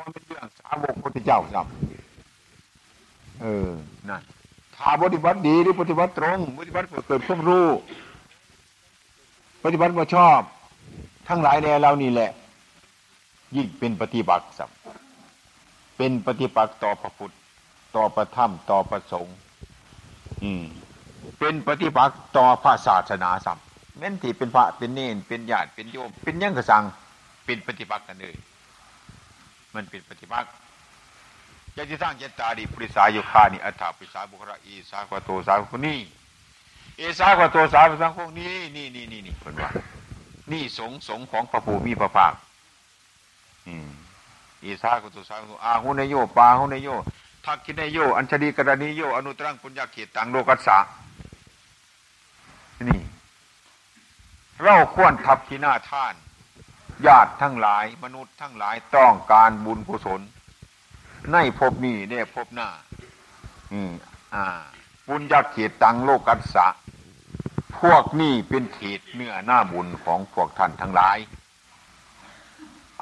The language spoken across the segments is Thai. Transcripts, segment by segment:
ว่าเป็นเรื่องสาวกพุทธเจ้าซ้ำเออนั่นถ้าปฏิบัติดีหรือปฏิบัติตรงปฏิบัติเกิดความรู้ปฏิบัติมาชอบ ทั้งหลายแนเรานี่แหละ ยิ่งเป็นปฏิบัติสัมเป็นปฏิปักษ์ต่อพระพุทธต่อพระธรรมต่อพระสงฆ์อืม เป็นปฏิปักษ์ต่อพระศาสนาสัมแม้นที่เป็นพระเป็นเนนเป็นญาติเป็นโยม เป็นยังกระสังเป็นปฏิปักษ์กันเลย มันเป็นปฏิปักษ์จะที่สร้างเจตาดีปริสายุคานิอัฏฐปริสาบุคระอีสากวโตสาคนนี้เอสากวโตสาสังพวกนี้นี่นี่นี่นี่คนว่านี่สงสงของพระภูมิพระภาคอืมอีสากุตุสากุอาหุนโยปาหุนโยทักกินโย อัญชลีกรณีโยอนุตรังปุญญาเขตตังโลกัสสะนี่ เราควรทับที่หน้าท่าน ญาติทั้งหลายมนุษย์ทั้งหลายต้องการบุญกุศล ในภพนี้เนี่ยภพหน้า อืม อ่าปุญญาเขตตังโลกัสสะ พวกนี้เป็นเขตเนื้อหน้าบุญของพวกท่านทั้งหลาย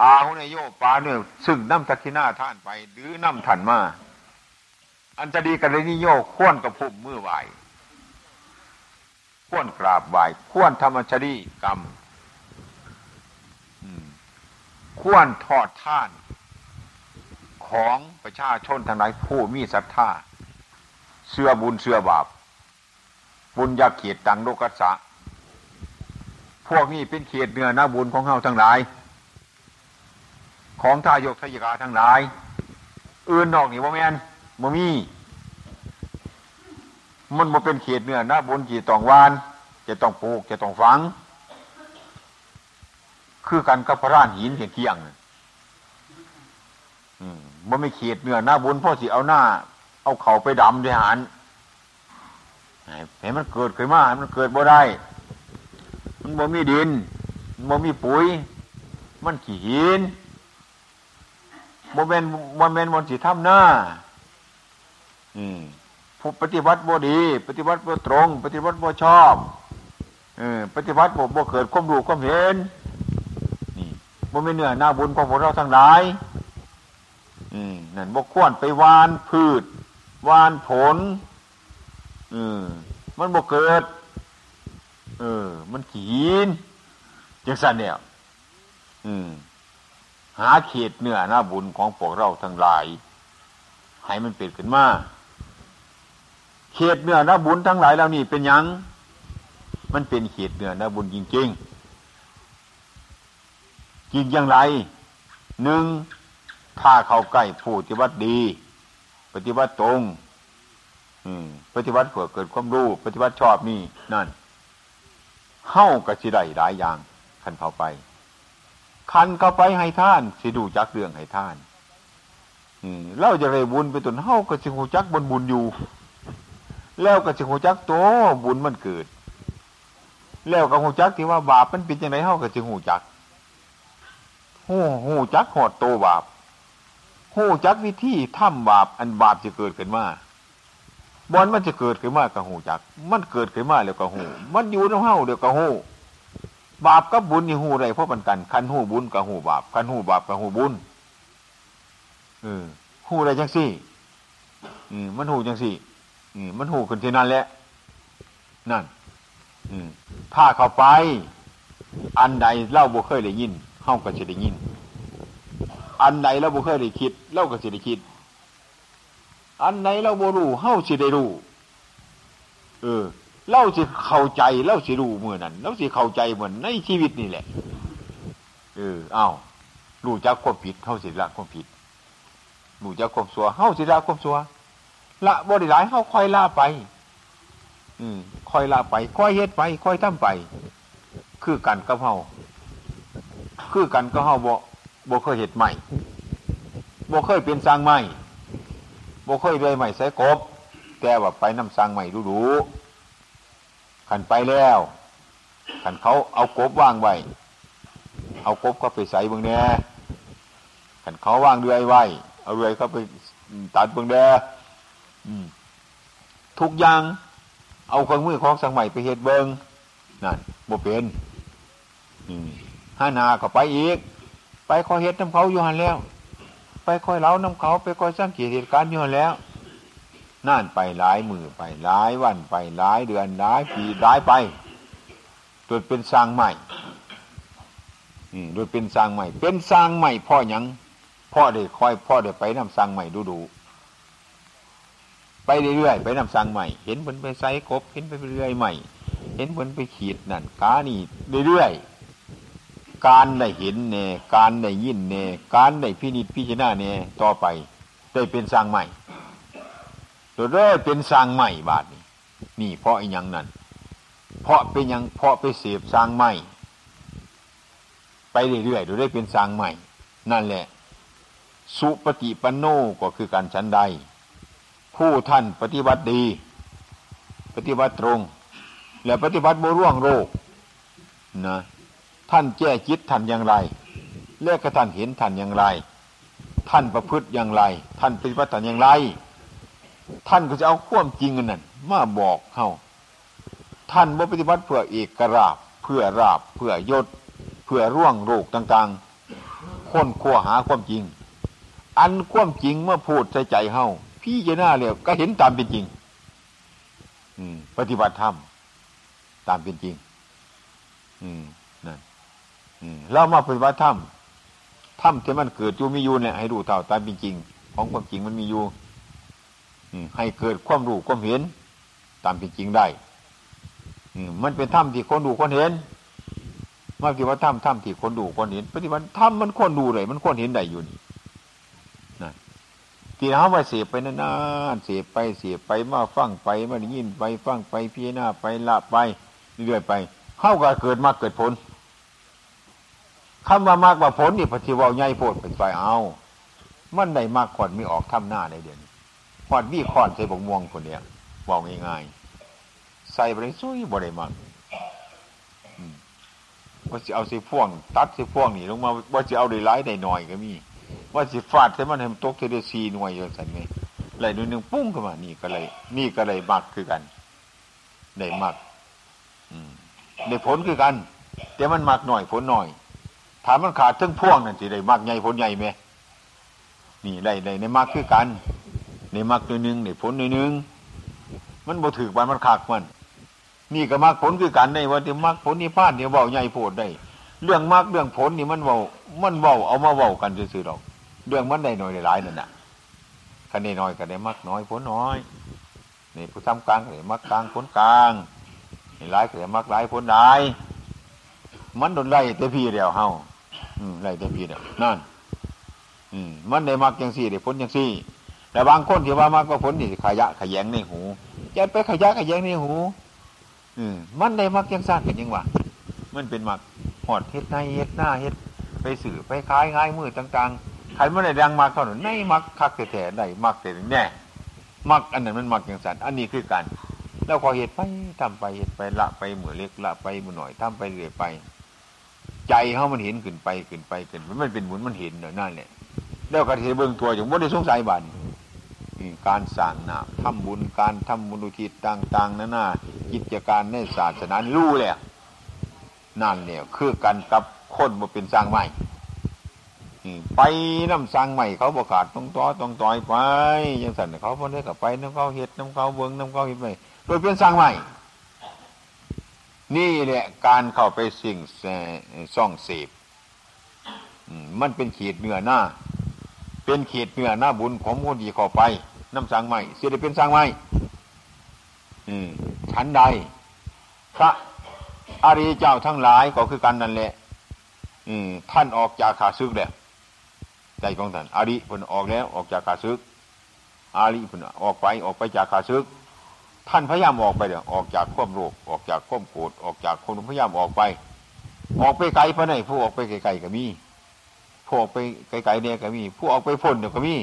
อาหุนโยปาเนี่ยซึ่งน้ำทักขินาท่านไป หรือน้ำทันมา อันจะดีกันเลยนิโยข้วนกับพุ่มมือไหวข้วนกราบไหวข้วนธรรมชดีกรรม ข้วนทอดท่าน ของประชาชนทั้งหลายผู้มีศรัทธาเสื่อบุญเสื่อบาป บุญยาเขียดตังโลกัสสะพวกนี้เป็นเขียดเนื้อหน้าบุญของเฮาทั้งหลาย ของทายกทายกาทั้งหลาย อื่นนอกนี่บ่แมนบ่มีมันบ่เป็นเขตเนื้อนะบนจีตองวาน จะต้องปลูกจะต้องฝัง คือกันกับพระรานหินเพียงเคียงมันไม่เขตเนื้อหน้าบุญพ่อสิเอาหน้า เอาเข่าไปดำด้วยหันเห็นมันเกิดขึ้นมามันเกิดบ่ได้ มันบ่มีดินมันบ่มีปุ๋ย มันขี้หินโมเมนโมเมนมนสิทำหน้าอืมผู้ปฏิบัติบ่ดี ปฏิบัติบ่ตรง ปฏิบัติบ่ชอบเออปฏิบัติบ่บ่เกิดความรู้ความเห็น นี่โมเมนเนื้อหน้าบุญของพวกเราทั้งหลายอืมนั่นบ่ควรไปวานพืช วานผล อืมมันบ่เกิด เออ มันขีนจังสันเนี่ยอืมหาเขตเนื้อหน้าบุญของพวกเราทั้งหลาย ให้มันเปิดขึ้นมาเขตเนื้อหน้าบุญทั้งหลายเหล่านี้เป็นยัง มันเป็นเขตเนื้อหน้าบุญจริงๆ จริงอย่างไรหนึ่งถ้าเข้าใกล้ผู้ปฏิบัติดี ปฏิบัติตรงปฏิบัติเพื่อเกิดความรู้ปฏิบัติชอบนี่นั่นเข้ากับสิได้หลายอย่างขันเข้าไป คันเข้าไปให้ท่านสิดูจักเรื่องให้ท่านเราจะได้บุญไปตนเฮาก็สิหูจักบนบุญอยู่ แล้วก็สิหูจักโตบุญมันเกิด แล้วก็หูจักที่ว่าบาปมันเป็นยังไงเฮาก็สิหูจัก หูหูจักหอดโตบาปหูจักวิธีทำบาปอันบาปจะเกิดขึ้นมาบอลมันจะเกิดขึ้นมากับหูจัก มันเกิดขึ้นมาแล้วก็หูมันอยู่ในเฮาเดี๋ยวก็หูบาปกับบุญนี่หูไรเพราะมันกันคันหูบุญกับหูบาปคันหูบาปกับหูบุญเออหูอะไรจังสี่อืมมันหูจังสี่อืมมันหูขึ้นที่นั่นแหละนั่น อืถ้าเข้าไป อันใดเล่าบุเคยได้ยิน เข้าก็จะได้ยิน อันใดเราบุเคยได้คิดเล่าก็จะได้คิด อันไหนเราบุรู้เข้าสิได้รู้ เออเล่าสิเข้าใจเล่าสิรู้เมื่อนั้นเล่าสิเข้าใจเหมือนในชีวิตนี่แหละ เออเอารู้จักความผิดเข้าสิละความผิดรู้จักความสัวเข้าสิละความสัวละบริหลายเข้าคอยล่าไป อืมคอยล่าไปคอยเฮ็ดไปคอยทำไป คือกันกับเฮา คือกันก็เฮาบ่บ่เคยเห็ดใหม่บ่เคยเป็นสร้างใหม่บ่เคยเดยใหม่ใส่กบ แต่ว่าไปน้ำสร้างใหม่ดูดูขันไปแล้วขันเขาเอากบว่างไว้เอากบก็ไปใส่เบื้องแน่ขันเขาว่างเรือยไว้เอาเรือยเขาไปตัดเบื้องแน่ทุกอย่างเอาเครื่องมือของสังใหม่ไปเฮ็ดเบิงนั่นโบเป็น ห้านาก็ไปอีก ไปขอยเฮ็ดน้ำเขาอยู่หันแล้ว ไปคอยเล้าน้ำเขา ไปคอยสร้างเกียรติการอยู่แล้วนั่นไปหลายมือไปหลายวันไปหลายเดือนหลายปีหลายไปจนเป็นสร้างใหม่โดยเป็นสร้างใหม่ เป็นสร้างใหม่พ่อยังพ่อได้คอยพ่อได้ไปนำสร้างใหม่ดูดูไปเรื่อยๆไปนำสร้างใหม่ เห็นเหมือนไปไซกบ เห็นไปเรื่อยใหม่ เห็นเหมือนไปขีดนั่นกานี่เรื่อยๆ การได้เห็นเน่การได้ยินเน่การได้พินิจพิจารณาเน่ต่อไป ได้เป็นสร้างใหม่ตัวเรื่อยเป็นสร้างใหม่บาทนี่นี่เพราะอีหยังนั่นเพราะเป็นยังเพราะไปเสพสร้างใหม่ ไปเรื่อยๆโดยได้เป็นสร้างใหม่ นั่นแหละ สุปฏิปันโนก็คือการชั้นใด ผู้ท่านปฏิบัติดี ปฏิบัติตรง และปฏิบัติบร่วงโรคนะ ท่านแก้จิตท่านอย่างไรเลือกท่านเห็นท่านอย่างไร ท่านประพฤติอย่างไร ท่านปฏิบัติอย่างไร ท่านก็จะเอาความจริงนั่นมาบอกเขาท่านบ่ปฏิบัติเพื่อเอกราบเพื่อราบเพื่อยศเพื่อร่วงโรคต่างๆ ค้นคว้าหาความจริง อันความจริงเมื่อพูดใส่ใจเฮาพี่เจ้าเรียก็เห็นตามเป็นจริง อืม ปฏิบัติธรรมตามเป็นจริง อืมนั่น เรามาปฏิบัติธรรมธรรมที่มันเกิดอยู่มีอยู่เนี่ยให้ดูเท่าตามเป็นจริง ของความจริงมันมีอยู่ให้เกิดความรู้ความเห็น ตามเป็นจริงได้มันเป็นถ้ำที่คนดูคนเห็นมาปฏิบัติถ้ำถ้ำที่คนดูคนเห็น ปฏิบัติถ้ำมันคนดูเลยมันคนเห็นได้อยู่นี่นะที่เขามาเสียไปนานๆเสียไปเสียไปมาฟังไปมาได้ยินไปฟังไปพิจารณาไปละไปเรื่อยไปเข้ากับเกิดมาเกิดผล คำว่ามากกว่าผลนี่ปฏิวัติใหญ่โพดเป็นไปเอา มันได้มากขอดมีออกทำหน้าในเดือนขอดมีขอดใส่บกม่วงคนเนี้ยบอกง่ายๆใส่ไปซุยบ่ได้มันว่าจะเอาสิพ่วง ตัดสิพ่วงนี่ลงมาว่าจะเอาได้ร้ายได้หน่อยก็มี ว่าสิฟาดใส่มันให้มันตกเทเดซีหน่วยอย่างไรไงไหลดูหนึ่งปุ้งขึ้นมา นี่ก็เลย นี่ก็เลยมักคือกันได้มักได้ผลคือกัน แต่มันมักหน่อยผลหน่อย ถามมันขาดทั้งพ่วงนั่นสิได้มักใหญ่ผลใหญ่ไหมนี่ได้ได้ในมักคือกันในมักตัวหนึ่งในผลตัวหนึ่งมันบ่ถือบันมันขากมัน นี่ก็มรรคผลคือกันในวันที่มรรคผลนี่พลาดเนี่ยเบาใหญ่โพดได้ เรื่องมรรคเรื่องผลนี่มันเบามันเบาเอามาเบากันซื่อๆดอก เรื่องมันได้หน้อยได้หลายนั่นน่ะคันได้น้อยก็ได้มรรคน้อยผลน้อยนี่ผู้ทำกลางก็ได้มรรคกลางผลกลางนี่หลายก็ได้มรรคหลายผลหลาย มันโดนไล่แต่พี่เดียวเฮา อืมไล่แต่พีเดียนั่นอืมมันได้มรรคยังสี่ได้ผลยังสี่แต่บางคนที่ว่ามรรคว่าผลนี่ขยะขยงในหูจะไปขยะขยงในหูอืมมันได้มักยังสร้างกันยังวะมันเป็นมักหอดเฮ็ดในเฮ็ดหน้าเฮ็ดไปสื่อไปขายง่ายมือต่างๆใครไม่ได้ดังมากเท่านั้นในมักคักแต่ได้มักแต่แน่มักอันนั้นมันมักยังสันอันนี้คือกันแล้วพอเหตุไปทำไปเหตุไปละไปเหมือเล็กละไปมือหน่อยทำไปเรื่อยไป ใจเขามันเห็นขึ้นไปขึ้นไปขึ้นมันเป็นหมุนมันเห็นเนาะนั่นแหละแล้วก็ที่เบื้องตัวอย่างว่าได้สงสัยบันการสั่งนาทำบุญการทำบุญอุทิศต่างๆนั่นน่ะกิจการในศาสนารู้แหละนั่นเนี่ยคือกันกับคนมาเป็นสร้างใหม่ไปน้ำสร้างใหม่เขาประกาศต้องต่อต้องต่อยไปยังสั่นเขาพอได้กับไปน้ำเขาเห็ดน้ำเขาเบิ้งน้ำเขาเห็ดไปโดยเป็นสร้างใหม่ นี่แหละการเข้าไปสิ่งซ่องเสพมันเป็นขีดเนื้อหน้า เป็นขีดเนื้อหน้าบุญของคนดีเข้าไปน้ำสร้างใหม่เสียได้เป็นสร้างใหม่ชั้นใด พระอริยเจ้าทั้งหลายก็คือกันนั่นแหละท่านออกจากขาซึกแล้วใจของท่านอาริพนออกแล้วออกจากขาซึกอาริพนออกไปออกไปจากขาซึก ท่านพยายามออกไปเดี๋ยวออกจากควบโรคออกจากควบโกรธออกจากคนพยายามออกไป ออกไปไกลพระไหนผู้ออกไปไกลๆก็มีผู้ออกไปไกลๆเนี่ยก็มีผู้ออกไปพ้นเนี่ยก็มี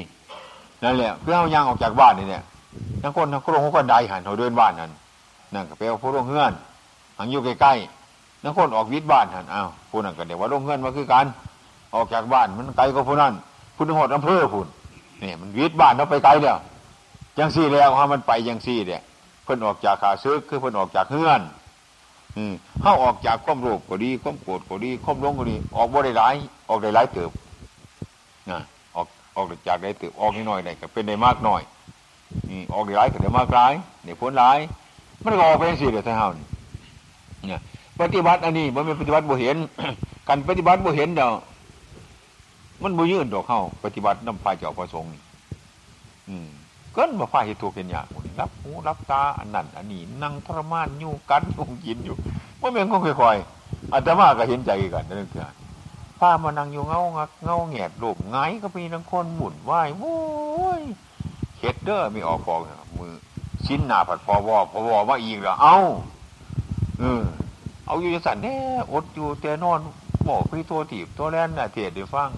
นั่นแหละเพื่อเอายางออกจากบ้านนี่เนี่ยทั้งคนทั้งโครงคนใดหันเขาเดินบ้านนั่นนั่นก็ไปเอาผู้ร่วงเฮือนหังอยู่ใกล้ๆทั้งคนออกวิทย์บ้านหันอ้าวผู้นั้นก็เดี๋ยวว่าร่วงเฮือนมาคือกันออกจากบ้านมันไกลก็ผู้นั้นผู้นึงหดอำเภอผู้นี่มันวิทย์บ้านเราไปไกลเดียวยังซี่แล้วฮะมันไปยังซี่เนี่ย เพิ่นออกจากขาซึกคือเพิ่นออกจากเฮือนอืมเข้าออกจากความโลภก็ดีความโกรธก็ดีความร้งก็ดี ออกบ่ได้หลายออกได้หลายเติบนะออกออกจากได้ตือออกนิดหน่อยได้ก็เป็นได้มากหน่อยนี่ออกได้หลายก็ได้มากหลายได้ผลหลาย มันก็ออกไปสิเดี๋ยวเท่านี้เนี่ยปฏิบัติอันนี้มันเป็นปฏิบัติบ่เห็นการปฏิบัติบ่เห็นเดี๋ยวมันบ่ยืนดอกเข้าปฏิบัติน้ำพายเจ้าประสงค์อืม ก็มาฝ่ายเหตุตัวเป็นอย่างรับหูรับตาอันนั้นอันนี้นั่งทรมานยู่กันยุ่งกินอยู่ว่าเม่นก็ค่อยๆอาตมาก็เห็นใจกันนั่นคือป้ามานั่งอยู่เงางักเงาแงดโลบไงก็มีนังคนหมุนไหวโว้ยเฮ็ดเดอร์มีออกฟองมือชิ้นหนาผัดพอวอพอวอว่าอีกแล้วเอาเออเอาอยู่จะสั่นแน่อดอยู่แต่นอนหมอพี่ตัวถีบตัวแล่นน่ะเทียดเดี๋ยวฟัง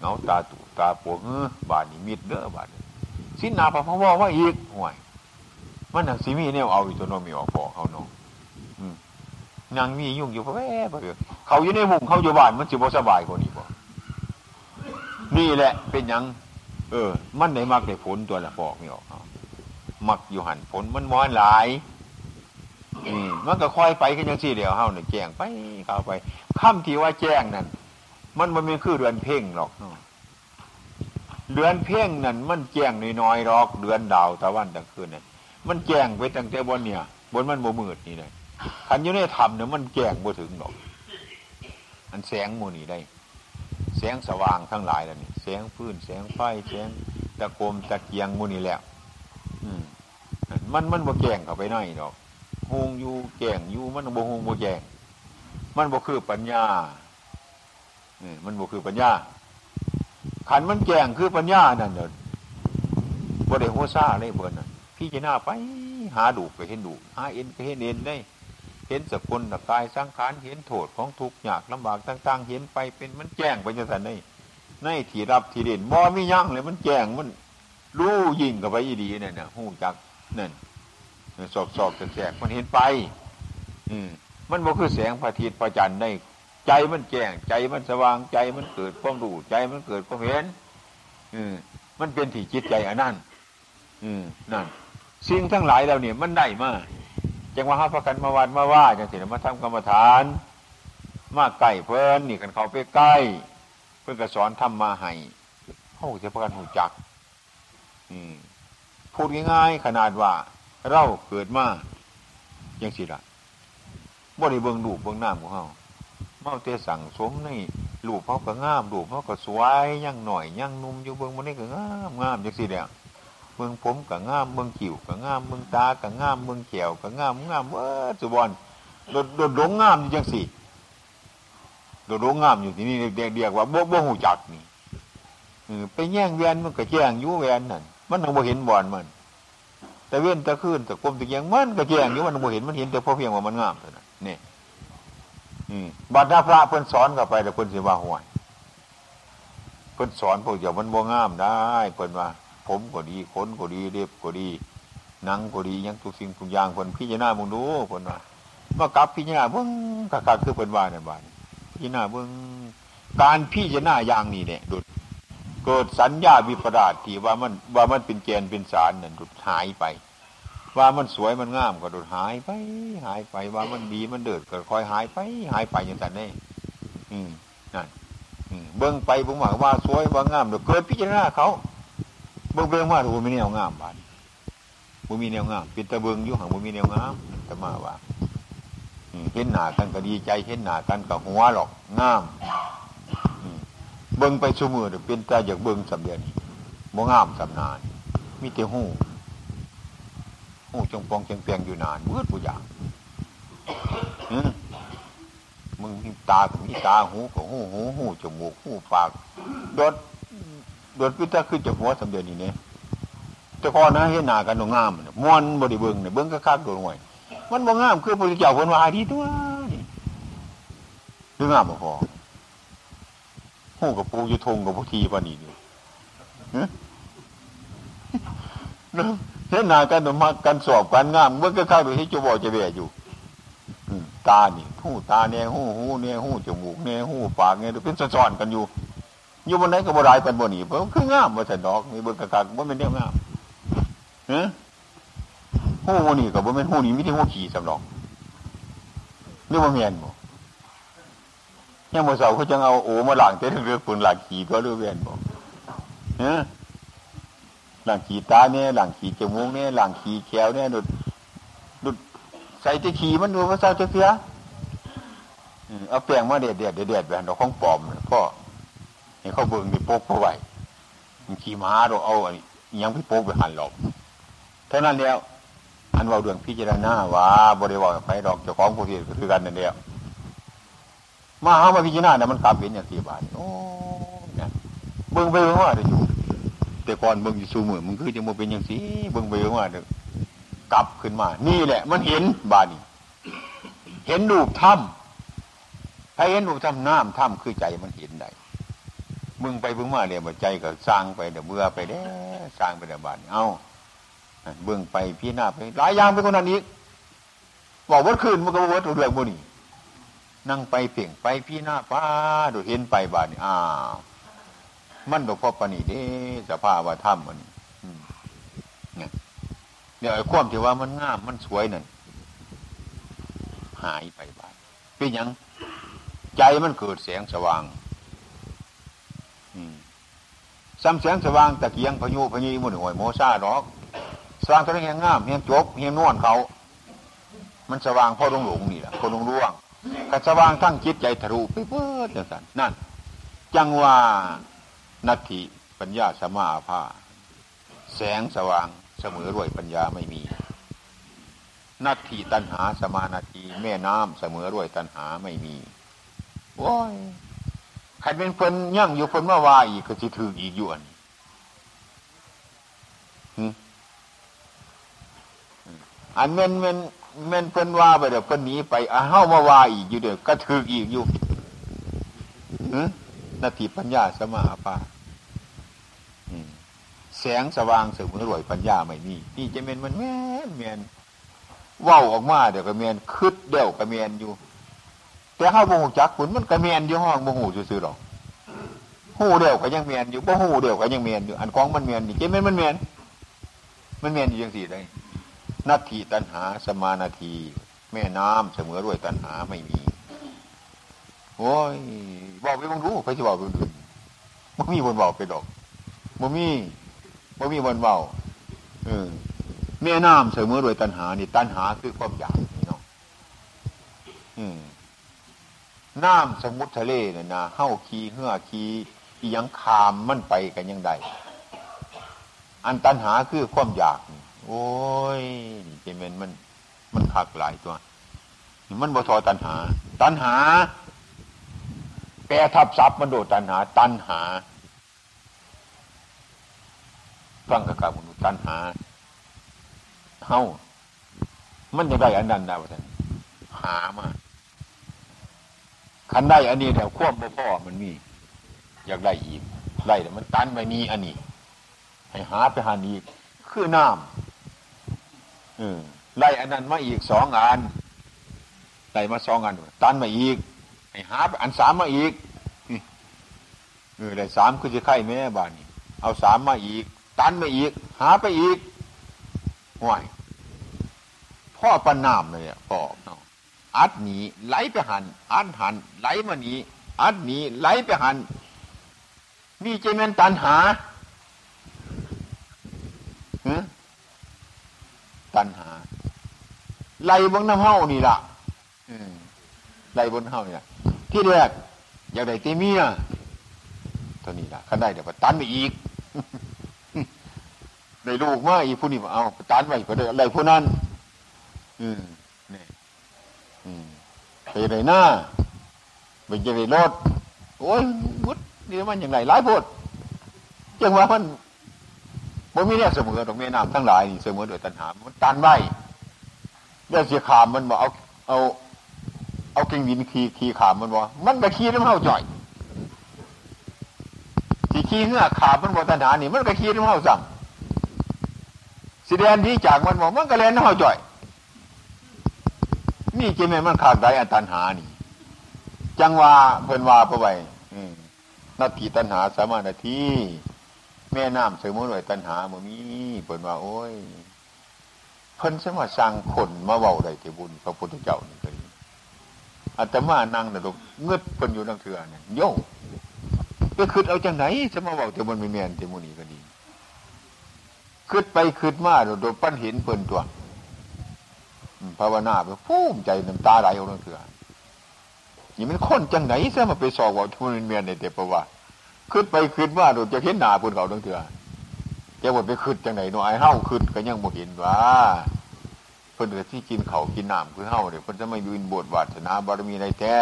เงาตาตุตาปวงเออบาดนี่มิดเด้อบาดสินนาพระพว่าว่าอีกห่วย มันหนังสีมีเนี่ยเอาอยู่ตัวน้องมีออกพอเขาน้องนางมียุ่งอยู่เพราะแม่เขาอยู่ในมุมเขาอยู่บ้านมันจะบ่สบายกว่านี้บ่นี่แหละเป็นยัง เออ มันได้มักได้ผลตัวละบอกไม่ออกมักอยู่หันผลมันม้อนหลายอืมมันก็ค่อยไปกันยังสี่เดียวเฮาเนี่ยแจ้งไปเข้าไปค่ำที่ว่าแจ้งนั่น มันมันไม่คือเดือนเพ่งหรอกเดือนเพ่งนั่นมันแจ้งน้อยๆหรอก เดือนดาวตะวันตะคืนนั่นมันแจ้งไปตั้งแต่บนเนี่ย บนมันโบมืดนี่เลยขันยุ่ในธรรมเนี่ยมันแจ้งบ่ถึงหรอก อันแสงมูนี่ได้ แสงสว่างทั้งหลายแล้วนี่แสงพื้นแสงไฟแสงตะโกมตะเกียงมูนี่แหละอืมมันมันบ่แจ้งเข้าไปหน่อยหรอกหงอยู่แจ้งอยู่มันบ่หงบ่แจ้งมันบ่คือปัญญา นี่มันบ่คือปัญญาขันมันแจ้งคือปัญญานั่นเด้อบ่ได้หัวซ่าเลยเบิ่นน่ะพี่จะหน้าไปหาดูก็เห็นดูหาเอ็นก็เห็นเอ็นได้ เห็นสกุลกายสังขารเห็นโทษของทุกข์ยากลำบากต่าง ๆ เห็นไปเป็นมันแจ้งไปจังสันในในที่รับที่เด่นบ่มียั่งเลยมันแจ้งมันรู้ยิ่งกับไปอีดีเนี่ยนะหูจักนั่นสอบสอบแสกมันเห็นไป อืมมันบ่คือแสงพระอาทิตย์พระจันทร์ได้ ใจมันแจ้ง ใจมันสว่างใจมันเกิดความรู้ใจมันเกิดความเห็นอืมมันเป็นที่จิตใจอันนั้นอืมนั่นสิ่งทั้งหลายเราเนี่ยมันได้มาจังว่าพระกันมาวัดมาว่าจังสิมาทำกรรมฐาน มาใกล้เพิ่นนี่กันเขาไปใกล้ เพื่อนก็สอนทำมาให้เขาจะพระกันหูจักพูดง่ายๆขนาดว่า เราเกิดมาอย่างสิละบ่ได้เบิ่งดูเบิ่งน้ำของเขา เมาเตสั่งสมในลูกเขาก็งามลูกเขาก็สวยยังหน่อยยังนุ่มอยู่เบิ่งมันนี่ก็งามงามอย่างสิเดียเมืองผมก็งามเมืองขิวก็งามเมืองตาก็งามเมืองเขียวก็งามงามเออสุบอลโดดโดดลงงามอยู่จังสิโดดลงงามอยู่ที่นี่เรียกว่าบ่บ่หูจักนี่ไปแย่งเวียนมันก็แย่งยู่เวียนนั่นมันต้องบ่เห็นบอลมัน แต่เว้นตะคืนตะกลมตะเกียงมันก็แย่งอยู่มันบ่เห็นมันเห็นแต่พอเพียงว่ามันงามเท่านั้นนี่ บัดนาพระเพิ่นสอนเข้าไปแต่เพิ่นสิว่าห่วยเพิ่นสอนพวกเดี๋ยวมันบ่งามได้เพิ่นว่า ผมก็ดีขนก็ดีเล็บก็ดีหนังก็ดียังทุกสิ่งทุกอย่างเพิ่นพิจารณามึงดูเพิ่นว่าเมื่อกลับพิจารณาเบิ่งกะคือเพิ่นว่าเนี่ยบาดพิจารณาเบิ่งการพิจารณาอย่างนี้เนี่ยดุดเกิดสัญญาวิปราชที่ว่ามันว่ามันเป็นเกณฑ์เป็นสารนั่นดุดหายไป ว่ามันสวยมันงามก็โดดหายไป หายไปว่ามันดีมันเดือดก็คอยหายไป หายไปอย่างนั้นนี่อืมนั่นเบิ้งไปบิ้งว่าว่าสวยว่างามเดี๋ยวเกิดพิจารณาเขาเบิ้งเบิ้งว่าถูกมีแนวงามบานบุมีแนวงามปิดตะเบิ้งยุ่งหังบุมีแนวงามแต่มาว่าเห็นหนากันก็ดีใจเห็นหนากันก็หัวหรอกงามเบิ้งไปชั่วมือเดี๋ยวเป็นตาอยากเบิ้งสำเดียนบ่งามสำนานมีแต่หู หูจงปองจงเปียงอยู่นานเมื่อตัวอย่างมึงมีตาก็มีตาหูก็หูหูหูจมูกหูปากโดดโดดพิจารขึ้นจากหัวสำเร็จนี่เนี่ยแต่พอนะเห็นหน้ากันงามม้วนบริเบิงเนี่ยเบิ้งก็คักโดนห่วยมันบ่งามคือพระเจ้าคนว่าดีตัวนี่รืองามบ่พอหูกับปูยุทงกับพุทีปานี่นี่ เห็นหน้ากันมากันสอบกันงามเมื่อก็เข้าไปที่จะบอกจะเบียอยู่ตานี่หูตาเนี่ยหูหูเนี่ยหูจมูกเนี่ยหูปากเนี่ยเป็นซ้อนกันอยู่ อยู่บนไหนก็บรายกันบนนี้เพราะคืองามมาแต่ดอกมีเบิกกากว่าเป็นเรื่องามเฮ้หูนี่กับว่าเป็นหูนี่ไม่ใช่หูขี่สำรองเรียกว่าเมียนบ่ยังโมเสาเขาจะเอาโอ้มาหลังเต้นเรือฝุ่นหลังขี่ก็เรือเวียนบอกเนะ หลังขี่ตาเนี่ยหลังขี่จมูกเนี่ยหลังขี่แขวเนี่ยดุดดุดใส่ที่ขี่มันดูพระเจ้าจะเสียเอาแป้งมาเด็ดเด็ดเด็ดเด็ดแบบดอกของปลอมพ่อเห็นเขาเบิ่งในโป๊กเขาไหวขี่ม้าเราเอาอันยังพี่โป๊กไปหันหลบเท่านั้นแล้วอันว่าเรื่องพิจารณาว่าบริวารไปดอกเจ้าของผู้ที่คือกันนั่นเดียวมาหามาพิจารณาเนี่ยมันกลับเป็นอย่างที่บานโอ้เนี่ยเบิ่งไปเบิ่งว่าเดี๋ยวอยู่ แต่ก่อนเบิ่งอยู่สูมือมันคือจะมาเป็นอย่างสีเบิ่งไปเบิ่งว่าเดี๋ยวกลับขึ้นมา นี่แหละ มันเห็นบานนี้เห็นรูปถ้ำถ้าเห็นรูปถ้ำน้ำถ้ำคือใจมันเห็นได้มึงไปเบิ่งมาเดี๋ยวใจก็สร้างไปเดี๋ยวเบื่อไปเด้สร้างไปเดี๋ยวบานเอาเบิ่งไปพี่หน้าไป หลายอย่างไปคนนั้นอีกบอกว่าคืนมันก็ว่าตัวเรื่องบุนี่นั่งไปเพ่งไปพี่หน้าป้าดูเห็นไปบานอ้าว มันดอกพ่อปณีเด้สภาวะถ้ำมันเนี่ยเดี๋ยไอ้ความที่ว่ามันงามมันสวยนั่นหายไปบานเป็นยังใจมันเกิดแสงสว่างซ้ำแสงสว่างตะเกียงพายุพายุมันหวยโมซาดอกสว่างตัวนี้ยังงามยังจบยังนวลเขา มันสว่างพอหลงหลงนี่แหละพอหลงร่วงก็สว่างทั้งจิตใจทะลุไปเพื่อจังสันนั่น จังว่า นัตถิปัญญาสมาภาแสงสว่างเสมอรวยปัญญาไม่มี นัตถิตันหาสมานาทีแม่น้ำเสมอรวยตันหาไม่มีโอ้ยใครเป็นคนยั่งอยู่คนเมื่อวาอีกก็จะถืออีกอยู่อันอันเมนเมนเมนเพิ่นว่าไปเดี๋ยวเพิ่นหนีไปอะเฮ้ามาว่าอีกอยู่เดี๋ยวก็ถืออีกอยู่ นาทีปัญญาสมาปาแสงสว่างเสมอรวยปัญญาไม่มีนี่จะเมนมันแม่นแมนว่าวออกมาเดี๋ยวก็เมนคืดเดี่ยวก็เมนอยู่ แต่ข้าวบงหูจักขุนมันก็เมนอยู่ห้องบงหูซื่อๆหรอกหูเดี่ยวก็ยังเมนอยู่บ่หูเดี่ยวก็ยังเมนอยู่อันของมันเมนนี่เจเมนมันเมนมันเมนอยู่ยังสี่ได้นาทีตันหาสมานาที แม่น้ำเสมอด้วยตันหาไม่มี โอ้ยบอกไปบังรู้ใครจะบอกไปดูมันมีบนบอกไปดอกมันมีมันมีบนเบาเออแม่น้ำเสมอด้วยตันหานี่ตันหาคือความอยากนี่เนาะอืมน้ำสมุทรทะเลเนี่ยนะเฮ้าคีเหื่อคีอียังคามมันไปกันยังไดอันตันหาคือความอยาก โอ้ยเจเมนมัน มันขักหลายตัว มันบ่ทอตันหา ตันหา แปรทับซับมันโดดตันหา ตันหาฟังกระกาบุญตันหาเฮามันจะได้อันนั้นนะท่านหามาคันได้อันนี้แถวควบพ่อมันมี อยากได้อีกไล่แต่มันตันไปนี้อันนี้ให้หาไปหาอีกคือน้ำไล่อันนั้นมาอีกสองอันไล่มาสองอันตันมาอีก ไอ้หาอันสามมาอีกเออได้สามคือจะไข่แม่บ้านนี้เอาสามมาอีก ตันมาอีก หาไปอีกห่วยพ่อปันนามเลยอะพ่ออัดหนีไหลไปหันอัดหันไหลมาหนีอัดหนีไหลไปหันนี่จะเป็นตันหาตัณหาไหลบนน้ำเฮานี่ละไหลบนเฮ้านี่ละ ที่แรกอยากได้ตีเมียเท่านี้ละขันได้เดี๋ยวตันไปอีกได้ลูกมาอีผู้นี้เอาตันไปก็ได้อะไรผู้นั้น อืมนี่อืมไปไหนหน้าไปจะได้รถโอ้ยมุดนี่มันอย่างไรหลายพดจังว่ามันบ่มีเนี่ยเสมอตรงแม่น้ำทั้งหลายนี่เสมอโดยตัณหา มันตันไว้เรื่องเสียขามมันบอกเอาเอา เอากิ่งดินขี่ขี่ขามมันบอกมันก็ขี่น้ำเท่าจ่อยที่ขี่เหือขามมันบอกตัณหานี่มันก็ขี่น้ำเท่าสั่งสิเดนที่จากมันบอกมันก็เลนน้ำเท่าจ่อย นี่จริงไหมมันขาดได้อันตัณหานี่ จังว่าเพิ่นว่าเพื่อไว้นาทีตัณหาสามานาทีแม่น้ำเสมอหน่วยตันหาบ่มีเปิ่นว่าโอ้ยเพิ่นสมาสร้างคนมาเว้าได้ที่บุญพระพุทธเจ้านี่ อาตมานั่งแต่ลูกเงืดเพิ่นอยู่นังเถื่อเนี่ยโยก็คืดเอาจังไหนจะมาบอกแต่มันไม่แม่นแต่มูนี่ก็ดีคืดไปคืดมาโดดปั้นเห็นเพิ่นตัวภาวนาไปภูมิใจน้ำตาไหลออกนังเถื่อนี่มันคนจังไหนซะมาไปสอบว่าทุนเมียนในเตปว่าคืดไปคืดมาโดดจะเห็นหน้าเพิ่นเขานังเถื่อแกบดไปคืดจังไหนเนาะไอ้เฮาคืดก็ยังบ่เห็นว่า พิ่นก็ที่กินเขากินน้ำคือเฮาเนี่ยเพิ่นจะไม่ยืนบวชวาสนาบารมีในแท้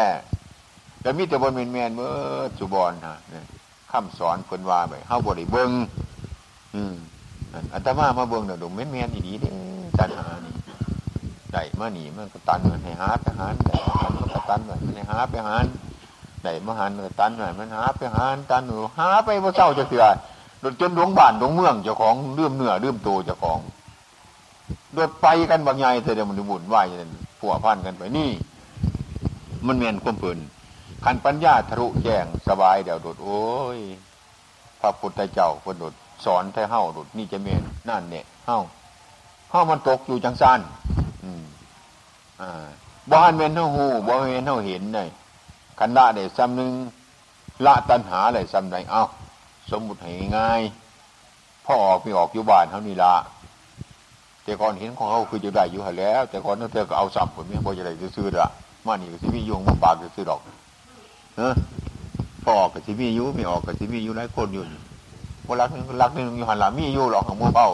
แต่มีแต่บนเมียนเมียนเมื่อจุบอนฮะเนี่ยคำสอนเพิ่นว่าไปเฮาบ่ได้เบิ่งอืมอัตมามาเบิ่งเด้อดงเมียนเมียนอีดีเด้จันหานี่ได้มาหนีมันก็ตันมันให้หาไปหารได้มันก็ตันมันให้หาไปหารได้มาหันก็ตันมันหาไปหารตันหนูหาไปบ่เศร้าจะเถื่อดจนหลวงบ้านหลวงเมืองเจ้าของเรื่อมเนื้อเรื่อมโตเจ้าของ โดดไปกันบางใหญ่แต่เดี๋ยวมันบุญไหวผัวพันกันไปนี่ มันเมียนความเปินขันปัญญาทะลุแจ้งสบายเดี๋ยวโดดโอ้ยพระพุทธเจ้าคนโดดสอนไทเฮ้าโดดนี่จะเมียนนั่นเนี่ยเฮ้าเฮ้ามันตกอยู่จังสันอืมอ่าบ้านเมียนเท่าหูบ้านเมียนเท่าเห็นเลยขันละเดี๋ยวซ้ำหนึ่งละตัณหาเลยซ้ำใดเอ้าสมมุติให้ง่ายพ่อออกไปออกอยู่บ้านเท่านี้ละ แต่ก่อนเห็นของเขาคือจะได้อยู่หแล้ว แต่ก่อนนั่นเธอก็เอาสับผมไม่พอจะได้ซื้อละมานี่ก็สิมียุงมาปากจะซื้อดอกเออพอออกกับสิมียุไม่ออกกับสิมียุหลายคนอยู่วลักนึงลักนึงอยู่หันหลังมียูหรอกของมือเบา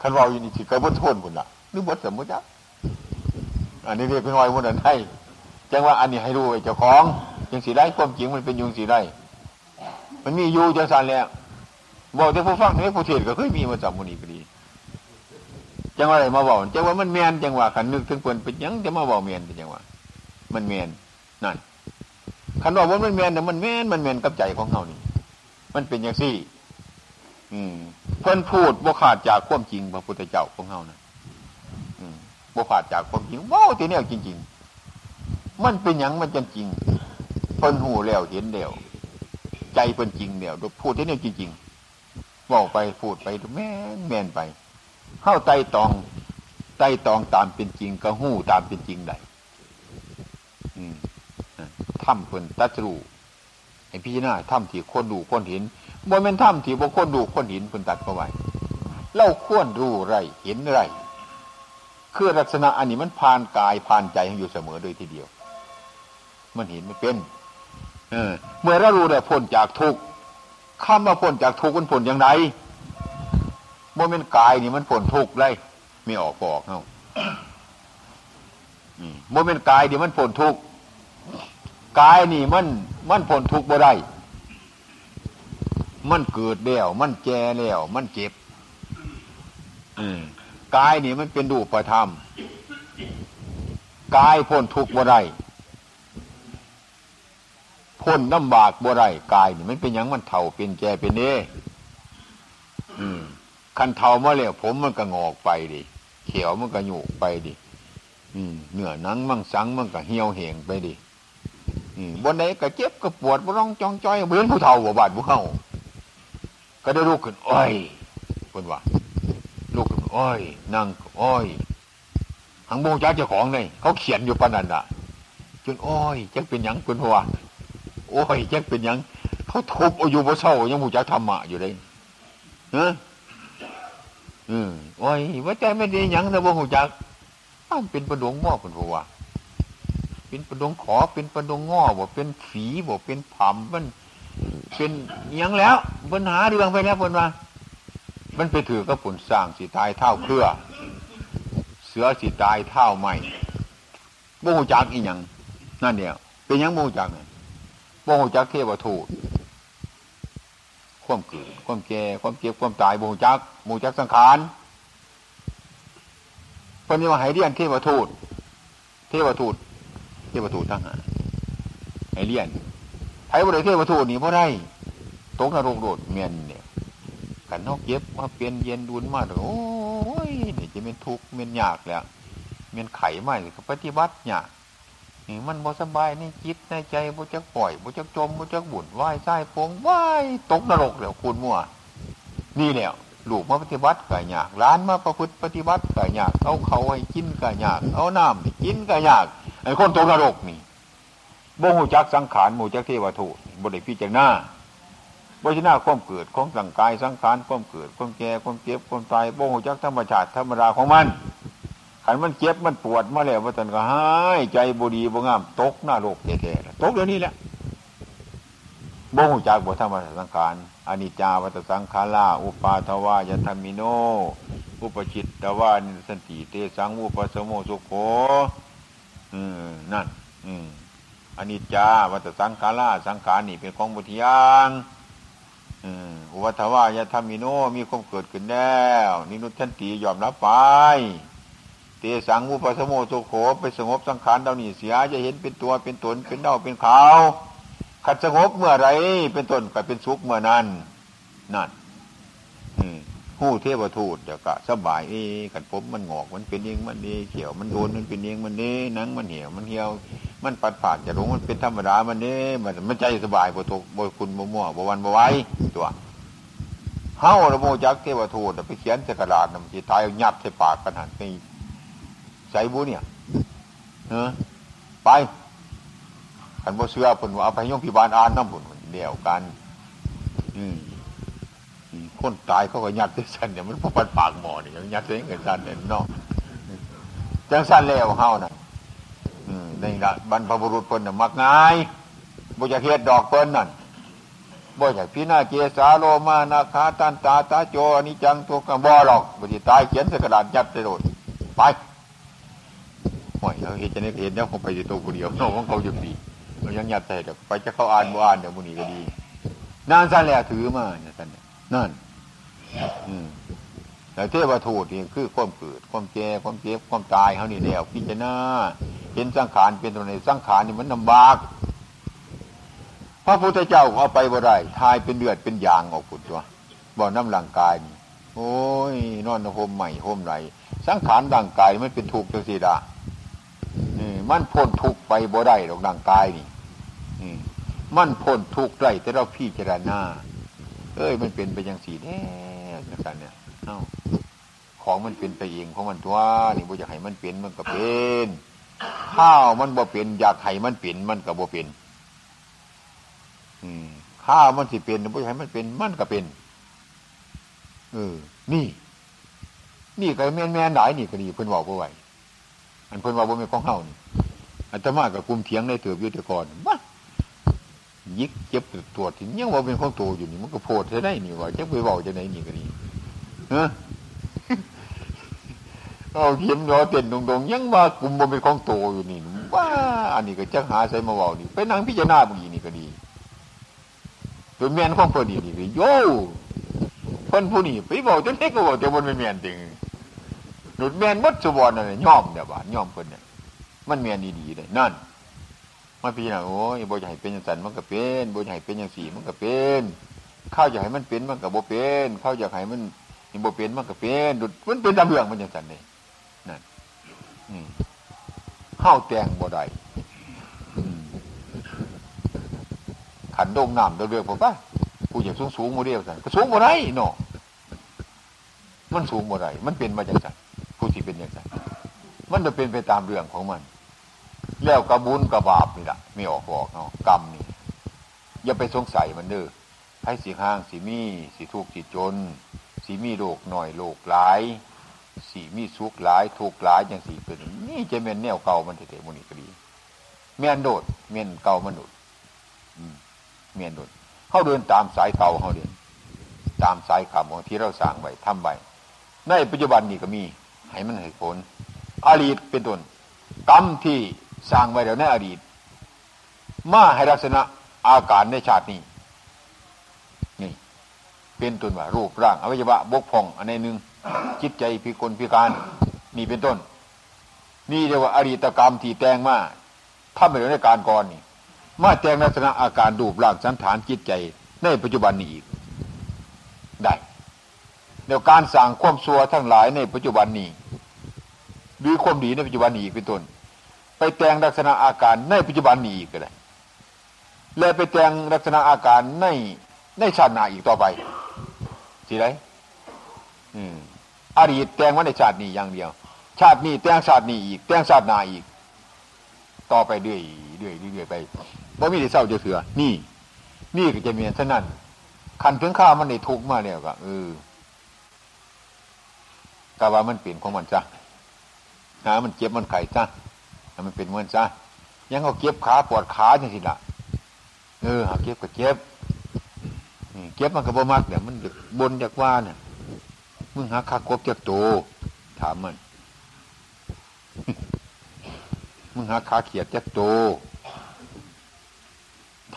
คันเราอยู่นี่สิเคยบดทนคนละหรือบดสมมติจ้ะอันนี้เรียกเป็นวอยมนั้นให้จังว่าอันนี้ให้รู้ไอ้เจ้าของยังสีได้ความจริงมันเป็นยุงสีได้มันมีอยู่จังสันแล้วบอกแต่ผู้ฟังนี่ผู้เทศก็เคยมีมาจากมุนีก็ดี จังว่าอะไรมาบอกจังว่ามันเมียนจังว่าขันนึกถึงคนเป็นยังจะมาบอกเมียนเป็นจังว่ามันเมียนนั่นขันบอกว่ามันเมียนแต่มันเมียนมันเมียนกับใจของเขานี่ มันเป็นอย่างซี่ อืมเพิ่นพูดบ่ขาดจากความจริงพระพุทธเจ้าของเขานะอืมบ่ขาดจากความจริงว้าวทีนี้จริง ๆ มันเป็นอย่างมันจริงเพิ่นหูแล้วเห็นแล้วใจเป็นจริงเดียวพูดที่นี่จริงๆบอกไปพูดไปแม่นแม่นไป เข้าไต่ตองไต่ตองตามเป็นจริงก็หู้ตามเป็นจริงได้ถ้ำเพิ่นตัจรูไอพี่น้าถ้ำที่คนดูคนเห็นบนเป็นถ้ำที่บนคนดูคนเห็นเพิ่นตัดเข้าไว้เล่าควรรู้ไรเห็นไรคือลักษณะอันนี้มันผ่านกายผ่านใจอยู่เสมอโดยทีเดียว มันเห็นไม่เป็นเออ เมื่อเรารู้ได้พ้นจากทุกข์คำว่าพ้นจากทุกข์มันพ้นอย่างไร โมเมนต์กายนี่มันพ้นทุกข์เลยไม่ออกบอกเนาะโมเมนต์กายนี่มันพ้นทุกข์กายนี่มันมันพ้นทุกข์บ่ได้ มันเกิดแล้วมันแก่แล้วมันเจ็บกายนี่มันเป็นดูประธรรมกายพ้นทุกข์บ่ได้พ้นลำบากบ่ไรกายนี่มันเป็นยังมันเท่าเป็นแก่เป็นเน่อืม คันเทามาแล้วผมมันก็งอกไปดิเขียวมันก็หยุกไปดิอืมเนื้อหนังมั่งสังมันก็เหี่ยวเห่งไปดิอืมบนไหนก็เจ็บก็ปวดบ่ร้องจองจ้อยเหมือนผู้เฒ่าบ่บาดผู้เข้าก็ได้ลูกขึ้นอ้อยคนว่าลูกขึ้นอ้อยนั่งอ้อยหังโมงจ้าเจ้าของเลยเขาเขียนอยู่ปนันดะจนอ้อยจะเป็นยังเป็นว่าโอ้ยยังเป็นยัง เขาทุบอายุบ่เศร้ายังมูจักธรรมะอยู่เลยเนอะ อืมโอ้ยว่าใจไม่ดียังแต่บ่หูจักมันเป็นประดงงอคนบอกว่าเป็นประดงขอเป็นประดงงอบ่เป็นฝีบ่เป็นผำมัน เป็นยังแล้วปัญหาเรื่องไปแล้วคนว่ามันไปถือก็ผลสร้างสีตายเท่าเครือ เสือสีตายเท่าใหม่บ่หูจักอีหยังนั่นเดียวเป็นยังบ่หูจักเนี่ยบ่หูจักเทวทูต ความเกิด ความแก่ความเจ็บความตายบูจักบูจักสังขารเพิ่นว่าให้เรียนเทวทูต เทวทูต เทวทูตทั้งหาให้เรียนไผ่บริเทวทูตนี่เพราะได้ตกนรกโดดเมียนเนี่ยกันนอกเย็บมาเปลี่ยนเย็นดุนมาโอ้ยเนี่ยจะเป็นทุกข์เมียนยากแล้วเมียนไข่ไม่ปฏิบัติยาก นี่มันบ่สบายในจิตในใจบ่จักปล่อยบ่จักจมบ่จักบุญไหว้ใต้พงไหว้ตกนรกแล้วคุณมั่วนี่แล้วลูกมาปฏิบัติก็ยากร้านมาประพฤติปฏิบัติก็ยากเอาเขาให้กินก็ยากเอาน้ำกินก็ยากไอ้คนตกนรกนี่บ่หูจักสังขารหมู่จักเทวทูตบ่ได้พิจารณาบ่ชนะความเกิดของสังกายสังขารความเกิดความแก่ความเจ็บความตายบ่หูจักธรรมชาติธรรมดาของมัน ขันมันเจ็บมันปวดมาแล้วว่าตนก็หายใจบุดีบ่งาม ตกหน้าโลกแท้ๆตกเดี๋ยวนี้แหละบ่หูจักบ่ธรรมสังขารอนิจจาวัตสังขาราอุปาทวายธรรมิโน อุปจิตตวานิสันติเตสังอุปสมโมสุโขอืมนั่น อืมอนิจจาวัตสังขาราสังขารนี่เป็นของบุตรยางอุวัฏวายธรรมิโนมีความเกิดขึ้นแล้วนินุทันตียอมรับไป เตสังอุปสมโมสุโขไปสงบสังขารเดานี่เสียจะเห็นเป็นตัวเป็นตนเป็นเดาเป็นขาวขัดสงบเมื่อไรเป็นต้นก็เป็นสุขเมื่อนั้นนั่นหู้เทวทูตเดี๋ยวก็สบายเอ้ขันผมมันงอกมันเป็นเองมันดีเขียวมันโดนมันเป็นเองมันนี้นังมันเหี่ยวมันเหี่ยว มันปัดผ่านจะลงมันเป็นธรรมดามันนี้มันมันใจสบายบ่ตกบ่คุณบ่มั่วบ่วันบ่ไว้ตัวเฮาระโมจักเทวทูตไปเขียนสกระดาษนำสิตายยัดใส่ปากกันหันไป ใส่บุเนี่ยเออไปขันบ่เสื้อผลว่าเอาไปย่องพิบาลอ่านน้ำผลเดียวกันอืมคนตายเขาก็ยัดด้วยสันเนี่ยมันพอปันปากหมอนี่ยังยัดด้วยเงินสันเนี่ยนอกจังสันแล้วเฮานะนี่ละบรรพบุรุษเพิ่นน่ะมักง่ายบุญเฮ็ดดอกเพิ่นนั่นบ่อยากพี่น้าเจสาโลมานาคาตันตาตาโจอนิจังตัวกันบ่หรอกบุญตายเขียนใส่กระดาษยัดไปโดดไป ห่วยเราเห็นจะนี่เห็นแล้วคงไปอยู่ตัวคนเดียวน้องของเขาอยู่ดีเรายังหยัดใส่เดี๋ยวไปจะเข้าอ่านบ่อ่านเดี๋ยวบุนีก็ดีนานสั้นแล้วถือมาเนี่ยสั้นนั่น อืมแต่เทวทูตนี่คือความเกิด ความแก่ความเจ็บความตายเขานี่แล้วพิจารณาเห็นสังขารเป็นตัวในสังขารนี่มันลำบากพระพุทธเจ้าเอาไปบ่ได้ทายเป็นเลือดเป็นยางออกผุดตัวบ่อน้ำร่างกายนี่โอ้ยนอนโฮมใหม่โฮมไหลสังขารร่างกายมันเป็นทุกจังสีดา มันพ้นทุกไปบ่ได้หรอกร่างกายนี่มันพ้นทุกได้แต่เราพี่เจรณาเอ้ยมันเป็นไปอย่างสีแน่จังสันเนี่ยเอ้าของมันเป็นไปเองของมันตัวนี่บ่อยากให้มันเป็นมันก็เป็นข้าวมันบ่เป็นอยากให้มันเป็นมันก็บ่เป็นข้าวมันสิเป็นบ่อยากให้มันเป็นมันก็เป็นเออนี่ นี่ก็แม่นแม่นหลายนี่ก็ดีเพิ่นบอกบ่ไหว อันเพิ่นว่าบ่มีของเฮานี่อาตมากับกลุ่มเถียงในเถือบยุทธกรมายิกเจ็บตรวจที่ยังว่าเป็นของโตอยู่นี่มันก็โพดจะได้นี่ว่าจะไปบอกจะไหนนี่ก็นี่เออเอาเข็มรอเต้นตรงๆยังว่ากลุ่มบ่เป็นของโตอยู่นี่ว่าอันนี้ก็จะหาใส่มาบอกนี่ไปนั่งพิจารณาบุญนี่ก็ดีตัวแมนของคนนี้นี่โย่คนผู้นี้ไปบอกจนเล็กก็บอกแต่บนไม่แมนจริง หนุดแมนมัดสุวรรณเนี่ยย่อมเนี่ยวบ้านย่อมคนเนี่ยมันแมนดีๆเลยนั่นมาพี่นะโอ้ยบ่อยากให้เป็นอย่างสันมันก็เป็นบ่อยากให้เป็นอย่างสีมันก็เป็นข้าวอยากให้มันเป็นมันก็บ่เป็นข้าวอยากให้มันบ่เป็นมันก็เป็นดุดมันเป็นตามเรื่องมันอย่างสันเลยนั่นข้าวแตงบ่ได้ขันโด่งน้ำเรื่อยๆผมป่ะผู้อยากสูงสูงโมเดลสันก็สูงบ่ได้เนาะมันสูงบ่ได้มันเป็นมาจากสัน ผู้ที่เป็นอย่างสันมันจะเป็นไปตามเรื่องของมัน แล้วกระบุญกระบาปนี่แหละไม่ออกบอกเนาะกรรมนี่อย่าไปสงสัยมันเด้อให้สีห้างสีมีสีทุกข์สีจนสีมีโรคหน่อยโรคหลายสีมีสุขหลายทุกหลายอย่างสีเป็นนี่จะเม่นแนวเก่ามันเถอะมุนีก็ดีเมียนโดดเมียนเก่ามันโดดเมียนโดดเขาเดินตามสายเก่าเขาเดินตามสายขาของที่เราสร้างไว้ทำไว้ในปัจจุบันนี้ก็มี ให้มันให้ผลอาลีดเป็นต้นกรรมที่สร้างไว้แล้วในอดีต มาให้ลักษณะอาการในชาตินี้นี่ เป็นต้นว่ารูปร่างอวัยวะบกพร่องอันหนึ่งจิตใจพิกลพิการ นี่เป็นต้น นี่เรียกว่าอดีตกรรมที่แต่งมาถ้าไม่ได้ในการก่อนนี่ มาแต่งลักษณะอาการรูปร่างสันฐานจิตใจ ในปัจจุบันนี้อีกได้ เดี๋ยวการสั่งความซัวทั้งหลายในปัจจุบันนี้หรือความดีในปัจจุบันนี้อีกเป็นต้น ไปแต่งลักษณะอาการในปัจจุบันนี้อีกก็ได้และไปแต่งลักษณะอาการในในชาติหน้าอีกต่อไปสิไรอืมอดีตแต่งว่าในชาตินี้อย่างเดียว ชาตินี้แต่งชาตินี้อีก แต่งชาติหน้าอีก ต่อไปเรื่อยเรื่อยเรื่อยไปเพราะมีแต่เศร้าจะเถื่อนี่ นี่ก็จะมีเท่านั้นขันถึงข้ามันในทุกมาแล้วก็เออ กาว่ามันเปลี่ยนของมันจ้ะหามันเจ็บมันไข่จ้ะมันเป็นมันจ้ะยังเอาเก็บขาปวดขาจังสิละเออหาเก็บก็เจ็บเก็บมันก็บ่มักเดี๋ยมันบนจากว่าเนี่ยมึงหาคากบจากโตถามมัน มึงหาคาเขียดจากโต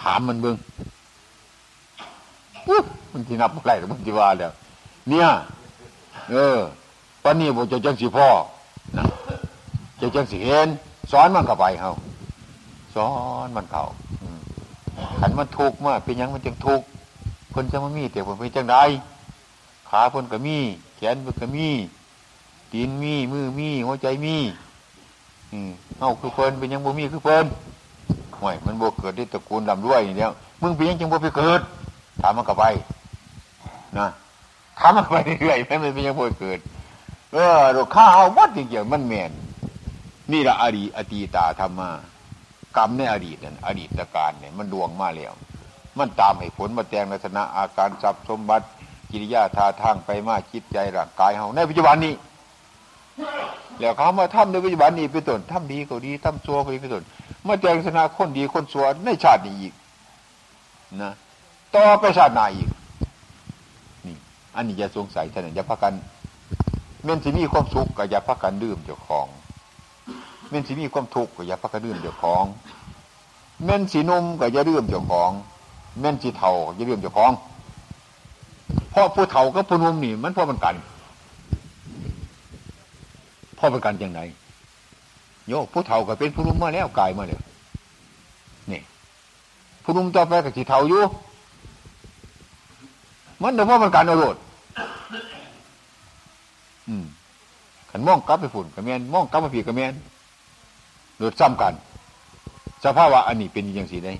ถามมันเบิ้งมันที่นับอะไรหรือมันที่ว่าแล้วเนี่ย เออ ปนนี้บอกจะจังสีพ่อนะจะจังสีเห็นสอนมันเข้าไปเขาสอนมันเขาขันมันทุกข์มากเป็นยังมันจึงทุกข์คนจะมามีแต่ผมเป็นจังไดขาคนก็มีแขนคนก็มีตีนมีมือมีหัวใจมีอืมเอาคือเพิ่นเป็นยังบ่มีคือเพิ่นห่วยมันบ่เกิดที่ตระกูลลำด้วยนี่แล้วมึงเป็นยังจังบ่ไปเกิด ถามมันก็ไปนะถามมันไปเรื่อยๆแม้มันเป็นยังบ่เกิด เออเราข้าเอาวัดจริงๆมันแมนนี่ละอดีตอตีตาธรรมากรรมในอดีตนั่นอดีตการเนี่ยมันดวงมาแล้วมันตามให้ผลมาแตงลักษณะอาการทรัพย์สมบัติ กิริยาท่าทางไปมาจิตใจร่างกายเฮาในปัจจุบันนี้ แล้วเขามาทำในปัจจุบันนี้เป็นต้นทำดีก็ดีทำชั่วก็ดีเป็นต้นมาแตงลักษณะคนดีคนชั่วในชาตินี้อีกนะต่อไปชาติหน้าอีกนี่อันนี้อย่าสงสัยท่านอย่าพักกัน เม่นสิมีความสุขก็อย่าพักกันดื่มเจ้าของ เม่นสิมีความทุกข์ก็อย่าพักกันดื่มเจ้าของ เม่นสีนมก็อย่าดื่มเจ้าของแม่นจีเท่าจะเรื่องเจ้าของเพราะผู้เทากับผู้นมนี่ มันพ่อมันกันพ่อมันกันยังไงโยผู้เทาก็เป็นผู้นุ่มมาแล้วกายมาเลยนี่ผู้นุ่มต่อไปกับจีเทาอยู่มันเดี๋ยวพ่อมันกันเอาโลดอืมขั นมองกลับไปฝุ่นกับแมนมองกลับมาผีกับแมนโดดซ้ำกัน สภาวะอันนี้เป็นอย่างสีได้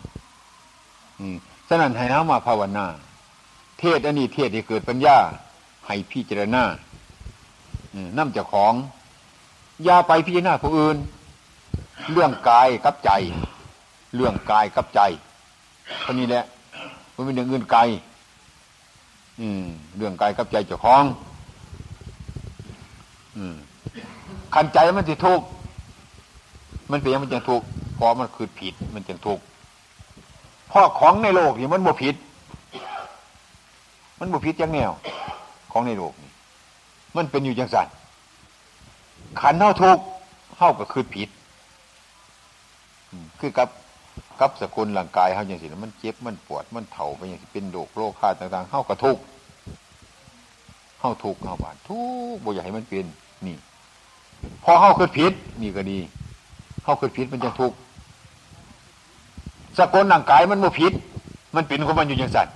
อืมฉะนั้นให้เขามาภาวนา เทศอันนี้เทศที่เกิดปัญญา ให้พิจารณานั่มเจ้าของยาไปพิจารณาผู้อื่น เรื่องกายกับใจ เรื่องกายกับใจคนนี้แหละมันเป็นเรื่องอื่นไกลเรื่องกายกับใจเจ้าของ ขันใจมันจะทุกข์มันเป็นยังมันจะทุกข์เพราะมันคือผิดมันจะทุกข์พราะของในโลกนี่มันบ่ผิด มันบ่ผิดจังแนว ของในโลกนี่มันเป็นอยู่จังสันขันเท่าทุกเท่ากับคือผิดคือกับกับสกุลร่างกายเขาอย่างสิมันเจ็บมันปวดมันเถาไปอย่างสิเป็นโรคโรคค่าต่างๆเข้ากับทุกเข้าทุกเข้าบาดทุกบ่อยากให้มันเป็นนี่ พอเข้าคือผิดนี่ก็ดีเข้าคือผิดมันจะทุกข์สกุลร่างกายมันโมผิด มันเป็นของมันอยู่อย่างสัตว์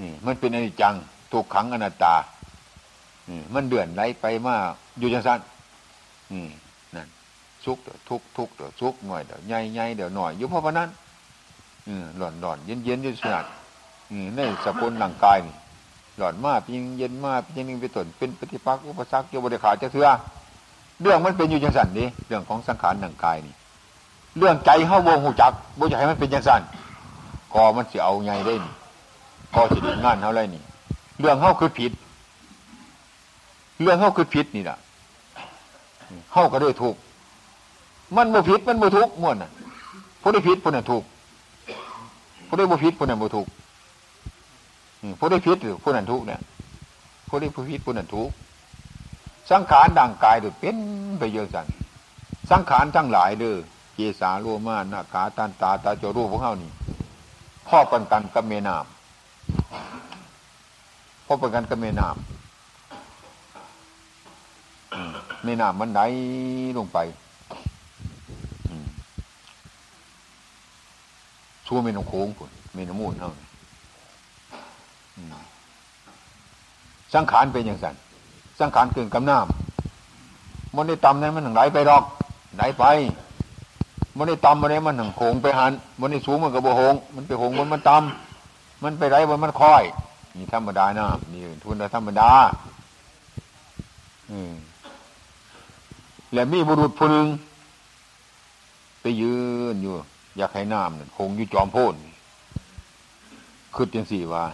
นี่มันเป็นอนิจจังถูกขังอนัตตานี่มันเดือนไหลไปมาอยู่อย่างสัตว์นี่นั่นทุกทุกทุกเดี๋ยวทุกหน่อยเดี๋ยวใหญ่ใหญ่เดี๋ยวหน่อยอยู่เพราะว่านั้นหล่อนหล่อนเย็นเย็นยืดสนัดในสกุลร่างกายนี่ หลอนมากยิงเย็นมากยิงนึงไปตนเป็นปฏิปักษ์อุปสรรคโยบริขาจะเถื่อเรื่องมันเป็นอยู่ย่างสันนี้เรื่องของสังขารร่างกายนี่ เรื่องใจเฮาวงหูจักบ่จะให้มันเป็นยังสั้นกอมันสิเอาไงได้นี่กอสิดีงานเฮาไรนี่ เรื่องเฮาคือผิด เรื่องเฮาคือผิดนี่แหละเฮาก็ด้ถูกมันบ่ผิดมันบ่ทุกม้วนน่ะผู้ได้ผิดผู้นั้นถูกผู้ได้บ่ผิดผู้นั้นบ่ถูก ผู้ได้ผิดหรือผู้นั้นทุกเนี่ยผู้ได้ผู้ผิดผู้นั้นทุกสังขารดังกายเดูเป็นไปเยอะจังสังขารทั้งหลายเด้อเกสาโลมาหน้าขาตันตาตาจรูพวกเขานี่พ่อปันกันกับเมนามพ่อปันกันกับเมนามเมนามมันไหนลงไปชั่วเมนโค้งผุนเมนมูนเท่านี้ สังขารเป็นอย่างสันสังขารเกินกำน้ำมันได้ตำนั้นมันไหลไปหรอกไหลไปมันได้ตำมันได้มันหนังโขงไปหันมันได้สูงมันกระโบหง มันไปหงมันมันตำมันไปไรมันมันคอยนี่ธรรมดานะนี่ทุนธรรมดา อืมแล้วมีบุรุษผู้หนึ่งไปยืนอยู่ อยากให้น้ำเนี่ยคงอยู่จอมโพนคือจังสี่ว่า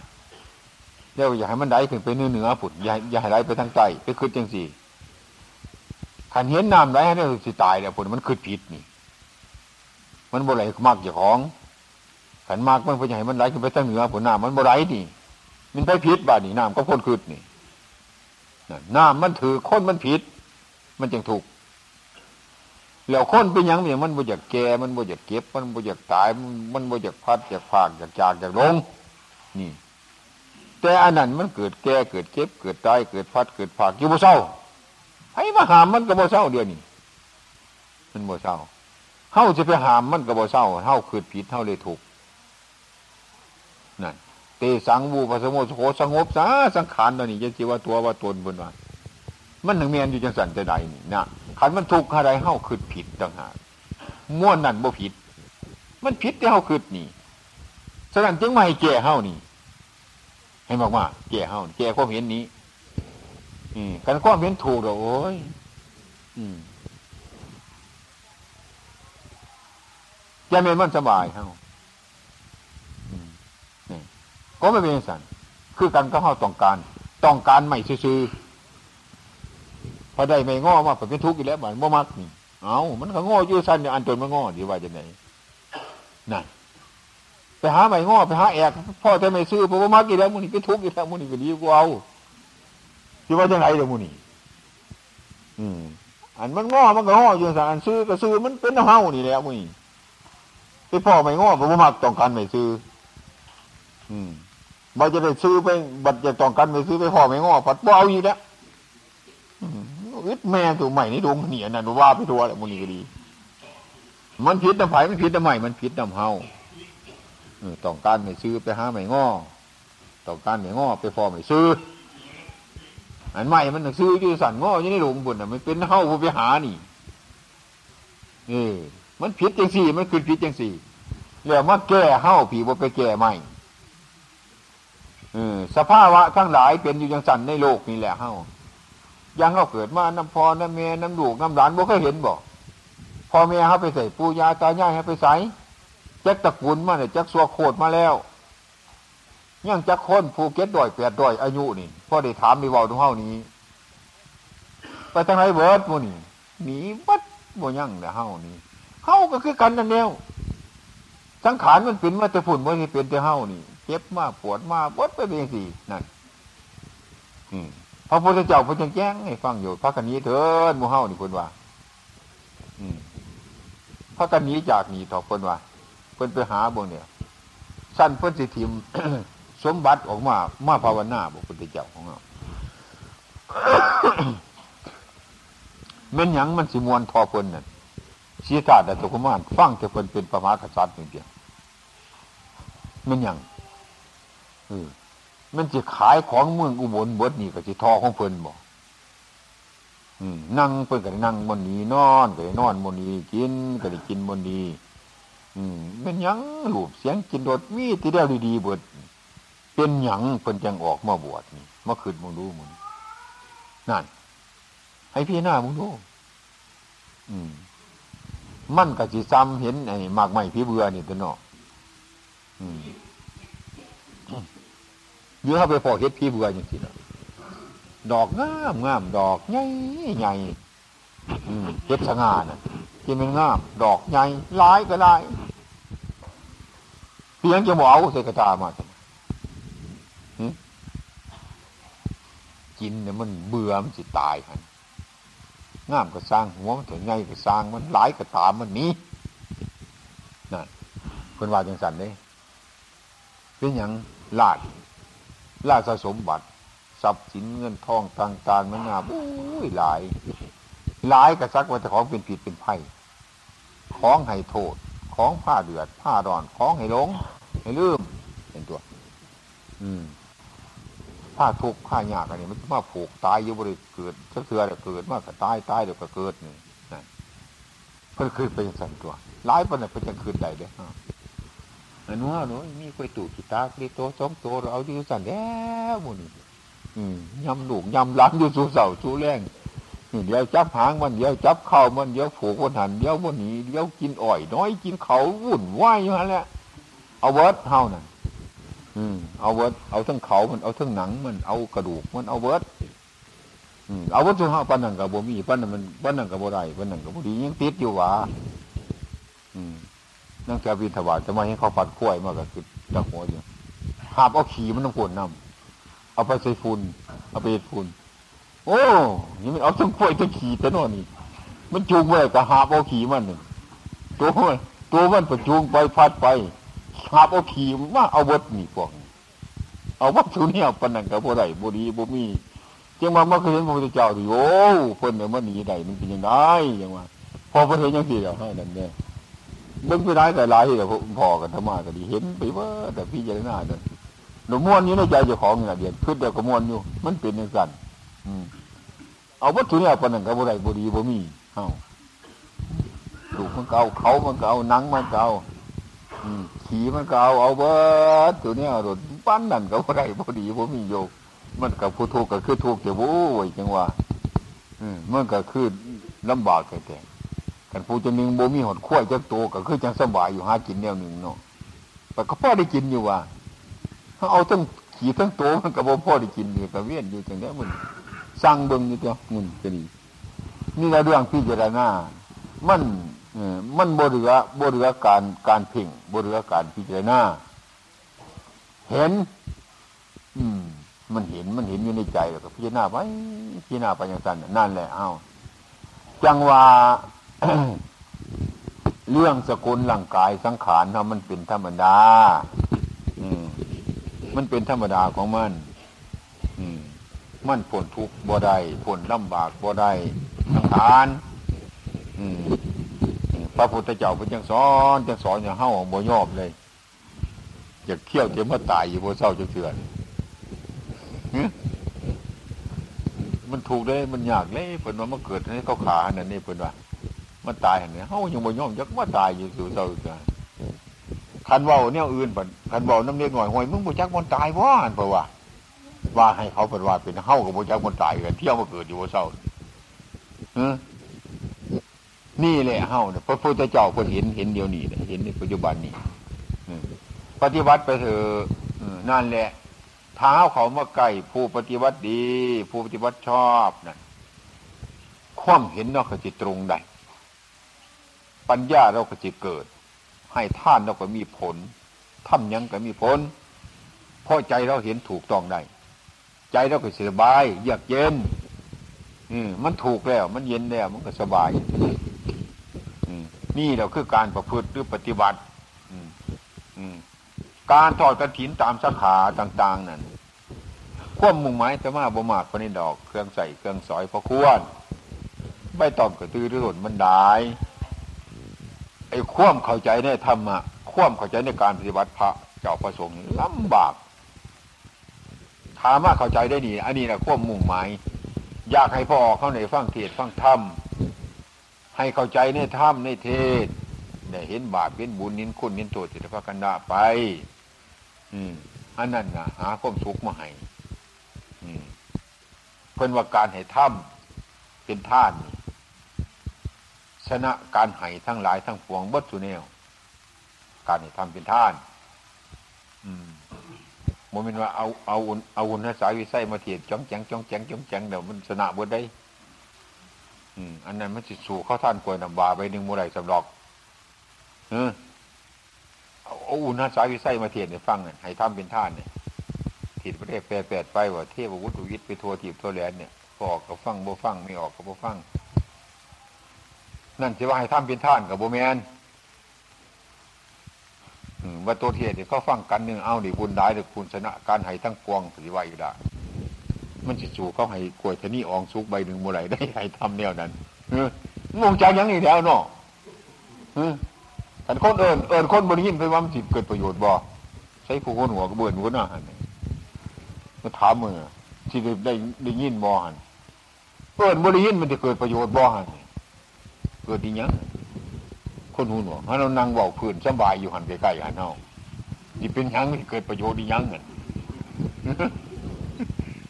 เดี๋ยวอยากให้มันไหลขึ้นไปเนื้อเหนือผุดอย่าอย่าให้ไหลไปทางใต้ไปคือจังสี่ขันเห็นน้ำไหลให้ได้สิตายแล้วผุดมันคือผิดนี่ มันบ่ไหลมากอย่าของขันมากมันไปใหญ่มันไหลขึ้นไปทางเหนือผุดน้ำมันบ่ไหลนี่มันไปผิดบ้านี่น้ำก็พ้นคืดนี่น้ำมันถือค้นมันผิด มันจึงถูกแล้วคนเป็นยังอย่างมันบ่อยากแก่ มันบ่อยากเก็บ มันบ่อยากตาย มันบ่อยากพัดอยากพากอยากจากอยากลง นี่ แต่อันนั้นมันเกิดแก่เกิดเก็บ เกิดตายเกิดพัดเกิดพากอยู่บ่เศร้าให้มาหามมันก็บ่เศร้าเดียวนี่มันบ่เศร้าเฮาจะไปหามมันก็บ่เศร้าเฮาเกิดผิดเฮาเลยถูกนั่นเตสังบูปสมุโขสงบซะสังขารตัวนี้จะสิว่าตัวว่าตนบนว่ามันหนึ่งเมียนอยู่จังสันจะใดนี่นะขันมันถูกอะไรเฮ้าคืดผิดต่างหากม้วนนั่นบ่ผิด มันผิดที่เฮ้าคืดนี่ฉะนั้นจึงไม่ให้แก่เฮ้านี่ ให้บอกว่าแก่เฮ้าแก่ความเห็นนี้ อืมกันความเห็นถูกหรอโอ้ย อืมจะเมนมันสบายเฮ้าก็ไม่เป็นสันคือกันก็เฮ้าต้องการ ต้องการใหม่ซื้อพอได้ไม่ง้อมาเป็นทุกข์อีกแล้วมันบ่มักนี่เอามันก็ง้ออยู่สั้นอันจนมันง้อดีว่าจะไหนนั่น ไปหาไม่งอไปหาแอกพ่อจะไม่ซื้อเพราะว่ามักอีกแล้วมุนี่เป็ทุกข์อีกแล้วมุนี่ก็ดีกว่าเอาที่ว่าจะไหนเดี๋ยวมุนี่อืม อันมันงอมันก็ง้ออยู่สั่งอันซื้อก็ซื้อมันเป็นเฮานี่แหละมุนี่ไปพ่อไม่งอเพราะว่ามักต้องการไม่ซื้อ อืมบ่จะได้ซื้อไปบัดจะต้องการไม่ซื้อไปพ่อไม่งอผัดเบาอยู่แล้วอึดแม่ตัวใหม่นี่ดวงเหนียนะว่าไปทัวแหละมุนีก็ดี มันผิดน้ำไผ่มันผิดน้ำใหม่มันผิดน้ำเฮา ต้องการไม่ซื้อไปหาไม่ง้อต้องการไม่ง้อไปฟอไม่ซื้ออันใหม่มันซื้ออยู่สั่นง้อยังไม่หลงบุญอะมันเป็นเฮาผู้ไปหานี่เออมันผิดจังสี่ มันคือผิดจังสี่แล้วมาแก้เฮาผีว่าไปแก้ใหม่สภาวะทั้งหลายเป็นอยู่ยังสั่นในโลกนี่แหละเฮายังเขาเกิดมาน้ำพอน้ำเมน้ำลูกน้ำหลานบ่เคยเห็นบอกพอเมียเขาไปใส่ปูยาตายายให้ไปใส่ จักตะกุนมาเนี่ยจักสัวโคตรมาแล้วยังจักคนภูเก็ตดอยแปดดอยอายุนี่พ่อได้ถามในว่าตรงเฮานี้ ไปทางไหนเบิร์ดมูนี่หนีบัดบ่ยั่งแต่เฮานี่เฮาก็คือกันนั่นเดียวสังขารมันเป็นมาแต่ฝุ่นมันเป็นแต่เฮานี่ เจ็บมากปวดมากบดไปเป็นสี่นั่นอืมพระพุทธเจ้าพุทธแจ้งให้ฟังอยู่พระกันนี้เถิดมูเฮานี่คนว่าพระกันนี้จากนี้ถอกคนว่า พิ่นไปหาบ่เนี่ยสั้นเพิ่นสิทิมสมบัติออกมามาภาวนาบุพุทธเจ้าของเราเม่นยังมันสิมวนทอเพิ่นนั่นชีตาแต่ตุกมานฟังแต่เพิ่นเป็นประมาขสัตว์เพียงเม่นยังเออมันจะขายของเมืองอุบลบดนี่ก็จะทอของเพิ่นบอกนั่งเพิ่นก็นั่งบนนี้นอนก็ได้นอนบนนี้กินก็ได้กินบนนี้ อืมเป็นยังลูบเสียงกินโดดมีที่เดียวดีๆเบิดเป็นหยังเพิ่นจังออกมาบวชนี่มาขึ้นมึงดูมึงนั่น ให้พี่หน้ามึงดู อืม มันก็จิซ้ำเห็นไอ้มากใหม่พี่เบื่อนี่ตัวเนาะอืมยื้อเข้าไปพอเฮ็ดพี่เบื่ออย่างที่ละดอกงามงามดอกใหญ่ใหญ่เฮ็ดสง่าน่ะ กินเป็นงามดอกใหญ่ลายก็ลายเพียงจะบอกเอาใส่กระตามากินเนี่ยมันเบื่อมันสิตายคันงามก็สร้างหัวมันถึงไงก็สร้างมันหลายก็ตามมันนี้นั่นคนว่าจังสันเลยเป็นอย่างลาดราชสะสมบัติ ทรัพย์สินเงินทองต่างๆมันงามอุ้ยหลาย หลายกระซักว่าจะของเป็นผิดเป็นไพ่ของให้โทษ ของผ้าเดือด ผ้าดอน ของให้หลง ให้ลืมเป็นตัว อืมผ้าทุกผ้ายากอันนี้มันมาผูกตายอยู่บริเกิดเสือเดี๋ยวกิดมากก็ตายตายเดี๋ยวก็เกิดนี่นั่นเพิ่นคือเป็นสันตัวหลายปันเนี่ยเป็นจังคืนใดเด้ออันว่าเนาะมีคุยตู่กีตาคลีโตสองโตเราเอาอยู่สั่นแล้วมุนอืมยำหลูกยำล้านอยู่สู่เสาสู่แรง เดี๋ยวจับหางมันเดี๋ยวจับเข่ามันเดี๋ยวผูกวันหันเดี๋ยววันนี้เดี๋ยวกินอ่อย น้อยกินเขาวุ่นวายอยู่ฮะแหละเอาเวิร์ดเท่านั้นอืมเอาเวิร์ดเอาทั้งเขามันเอาทั้งหนังมันเอากระดูกมันเอาเวิร์ดอืมเอาเวิร์ดทุกห้าปันนังกับบมีปันนังมันปันนังกับบได้ปันนังกับบดียังติดอยู่วะอืมนั่งแกวินถวายจะมาให้เขาปัดกล้วยมากก็คือจักหัวอยู่หาบเอาขี่มันต้องปวดน้ำเอาไปใส่ฝุ่นเอาไปฝุ่น โอ้นี่มันเอาทั้งกล้วยทั้งขี่แต่นอนนี่มันจูงไว้ก็หาบเอาขี่มันนึ่ตัวตัวมันประจูงไปพัดไปหาบเอาขี่มาเอาวัดนี่พวกเอาวัดทุเนี่ยปนังกับบ่ได้บ่ดีบ่มีจังมาเมื่อคืนพระพุทธเจ้าดิโอ้เพิ่นเนี่ยมันหนีได้มันเป็นยังไงยังว่าพอพระเห็นยังสี่แล้วให้นั่นเนี่ยเบิ่งไปได้แต่หลายที่แต่พอกันธรรมาก็ดีเห็นไปว่าแต่พี่เจารณาเนี่ยหนูม้วนอยู่ในใจเจ้าของนี่แหละเดียนขึ้นเดียวก็ม้วนอยู่ มันเป็นอย่างนั้น เอาวัตถุเนี่ยปนังกับบ่ได้บ่ดีบ่มีเอาดูกมันก็เอาเขามันก็เอานังมันก็เอาขี่มันก็เอาเอาเบิดตัวนี้รถปั้นนั่นก็บ่ได้บ่ดีบ่มีโยกมันกับผู้ทุกข์ก็คือทุกข์แต่โว้ยจังว่าอืมมันก็คือลำบากแต่กันผู้จะนึงบ่มีหดขั้วจักโตก็คือจังสบายอยู่หากินแนวหนึ่งเนาะแต่ก็พอได้กินอยู่ว่าเอาทั้งขี่ทั้งโตมันก็บ่พอได้กินอยู่ก็เวียนอยู่จังนี้มัน สร้างเบิ่งอยู่ตัวมันก็ดีนี่ละเรื่องพิจารณา มันมันบริเวบริเวการการเพ่งบริเวการพิจารณา เห็น อืม มันเห็นมันเห็นอยู่ในใจแล้วก็พิจารณาไปพิจารณาไปอย่างนั้นนั่นแหละเอ้าจังว่าเรื่องสกุลร่างกายสังขารเนาะมันเป็นธรรมดา อืม มันเป็นธรรมดาของมัน มันผลทุกข์บ่ได้ผลลำบากบ่ได้สังขารพระพุทธเจ้าเป็นจังสอนจังสอนอย่างเฮ้าบ่ยอบเลยอยากเที่ยวเดี๋ยวมาตายอยู่บนเศร้าจะเถื่อนมันถูกเลยมันยากเลยเพิ่นว่ามาเกิดให้เขาขานั่นนี่เพิ่นว่ามันตายห็นไหมเฮ้ายังบ่ยอมยักมาตายอยู่สู่เศร้าเถื่อนคันว่าเนี่ยอื่นเพิ่นคันว่าน้ำเลี้ยงหน่อยห่วยมึงบ่จักมันตายว่อันเพราะว่า ว่าให้เขาเป็นว่าเป็นเฮ้ากับบ่จักมันตายกันเที่ยวมาเกิดอยู่บนเศร้าเนี่แหละเฮ้าเนี่ยพระพุทธเจ้าคนเห็นเห็นเดียวนี้เห็นในปัจจุบันนี้ปฏิบัติไปเถอะนั่นแหละเท้าเขามาไก่ผู้ปฏิบัติดี ผู้ปฏิบัติชอบนั่นความเห็นเราก็จิตตรงได้ปัญญาเราก็จิตเกิด ให้ท่านเราก็มีผลทำยังก็มีผลเพราะใจเราเห็นถูกต้องได้ ใจเราก็สบายเยือกเย็นอืมมันถูกแล้ว มันเย็นแล้ว มันก็สบายนี่เราคือการประพฤติหรือปฏิบัติการทอดกระถินตามสาขาต่าง ๆ นั่นควบมุ่งหมายจะมาบ่มากคนนี้ดอก เครื่องใส่เครื่องสอยพอควรไม่ตอบกระตือรือร้นมันได้ไอ้ควมเข้าใจในธรรมะควมเข้าใจในการปฏิบัติพระเจ้าประสงค์ลำบาก ถามว่าเข้าใจได้ดีอันนี้นะควบมุ่งหมายอยากให้พ่อเข้าในฟังเทศฟังธรรมให้เข้าใจในธรรมในเทศได้เห็นบาปเห็นบุญนินคุณนินโทษจิตภกันดาไป อืมอันนั้นนะหาความสุขมาให้เพิ่นว่าการให้ถ้ำเป็นท่านชนะการให้ทั้งหลายทั้งปวงบัดสุเนวการให้ทำเป็นท่าน อืม โมเมนว่าเอาเอาเอาอุณหสายวิสัยมาเทียบจ้องแจงจ้องแจงจ้องแจงเดี๋ยวมันชนะบดได้อันนั้นมันจิสู่เข้าท่านกวยนำบาไปหนึ่งโมไรสำหรอกเออเอาอุณหสายวิสัยมาเทียนให้ฟังเนี่ยให้ทำเป็นท่านเนี่ยถีดประเทศแปดแปดไปว่าเทพวุฒิวิทย์ไปทัวร์ทีบทัวร์แหลนเนี่ยอออกก็ฟังบ่ฟังไม่ออกก็บ่ฟัง นั่นจะว่าให้ทำเป็นท่านกับโบแมน ว่าตัวเทียนเขาฟังกันหนึ่งเอาดิบุญได้หรือคุณชนะการให้ทั้งปวงปฏิวัติอยู่ได้มันจะจู่เขาให้กล้วยทนี่อองซุกใบหนึ่งเมื่อไรได้ให้ทำแนวนั้นมองใจยังอีกแล้วเนาะแต่คนเอิญเอิญคนบริยินไปว่ามันจิเกิดประโยชน์บ่ใช้ผู้คนหัวกระเบื้องหัวหน้าหันมาถามมือที่ได้ได้ยินบ่หันเอิญบริยินมันจะเกิดประโยชน์บ่หันเกิดดียัง คนหูหนวกถ้เรานั่งเบาพื้นสบายอยู่หันใกล้ๆหันเนาที่เป็นยังที่เกิดประโยชน์ดียังเงิน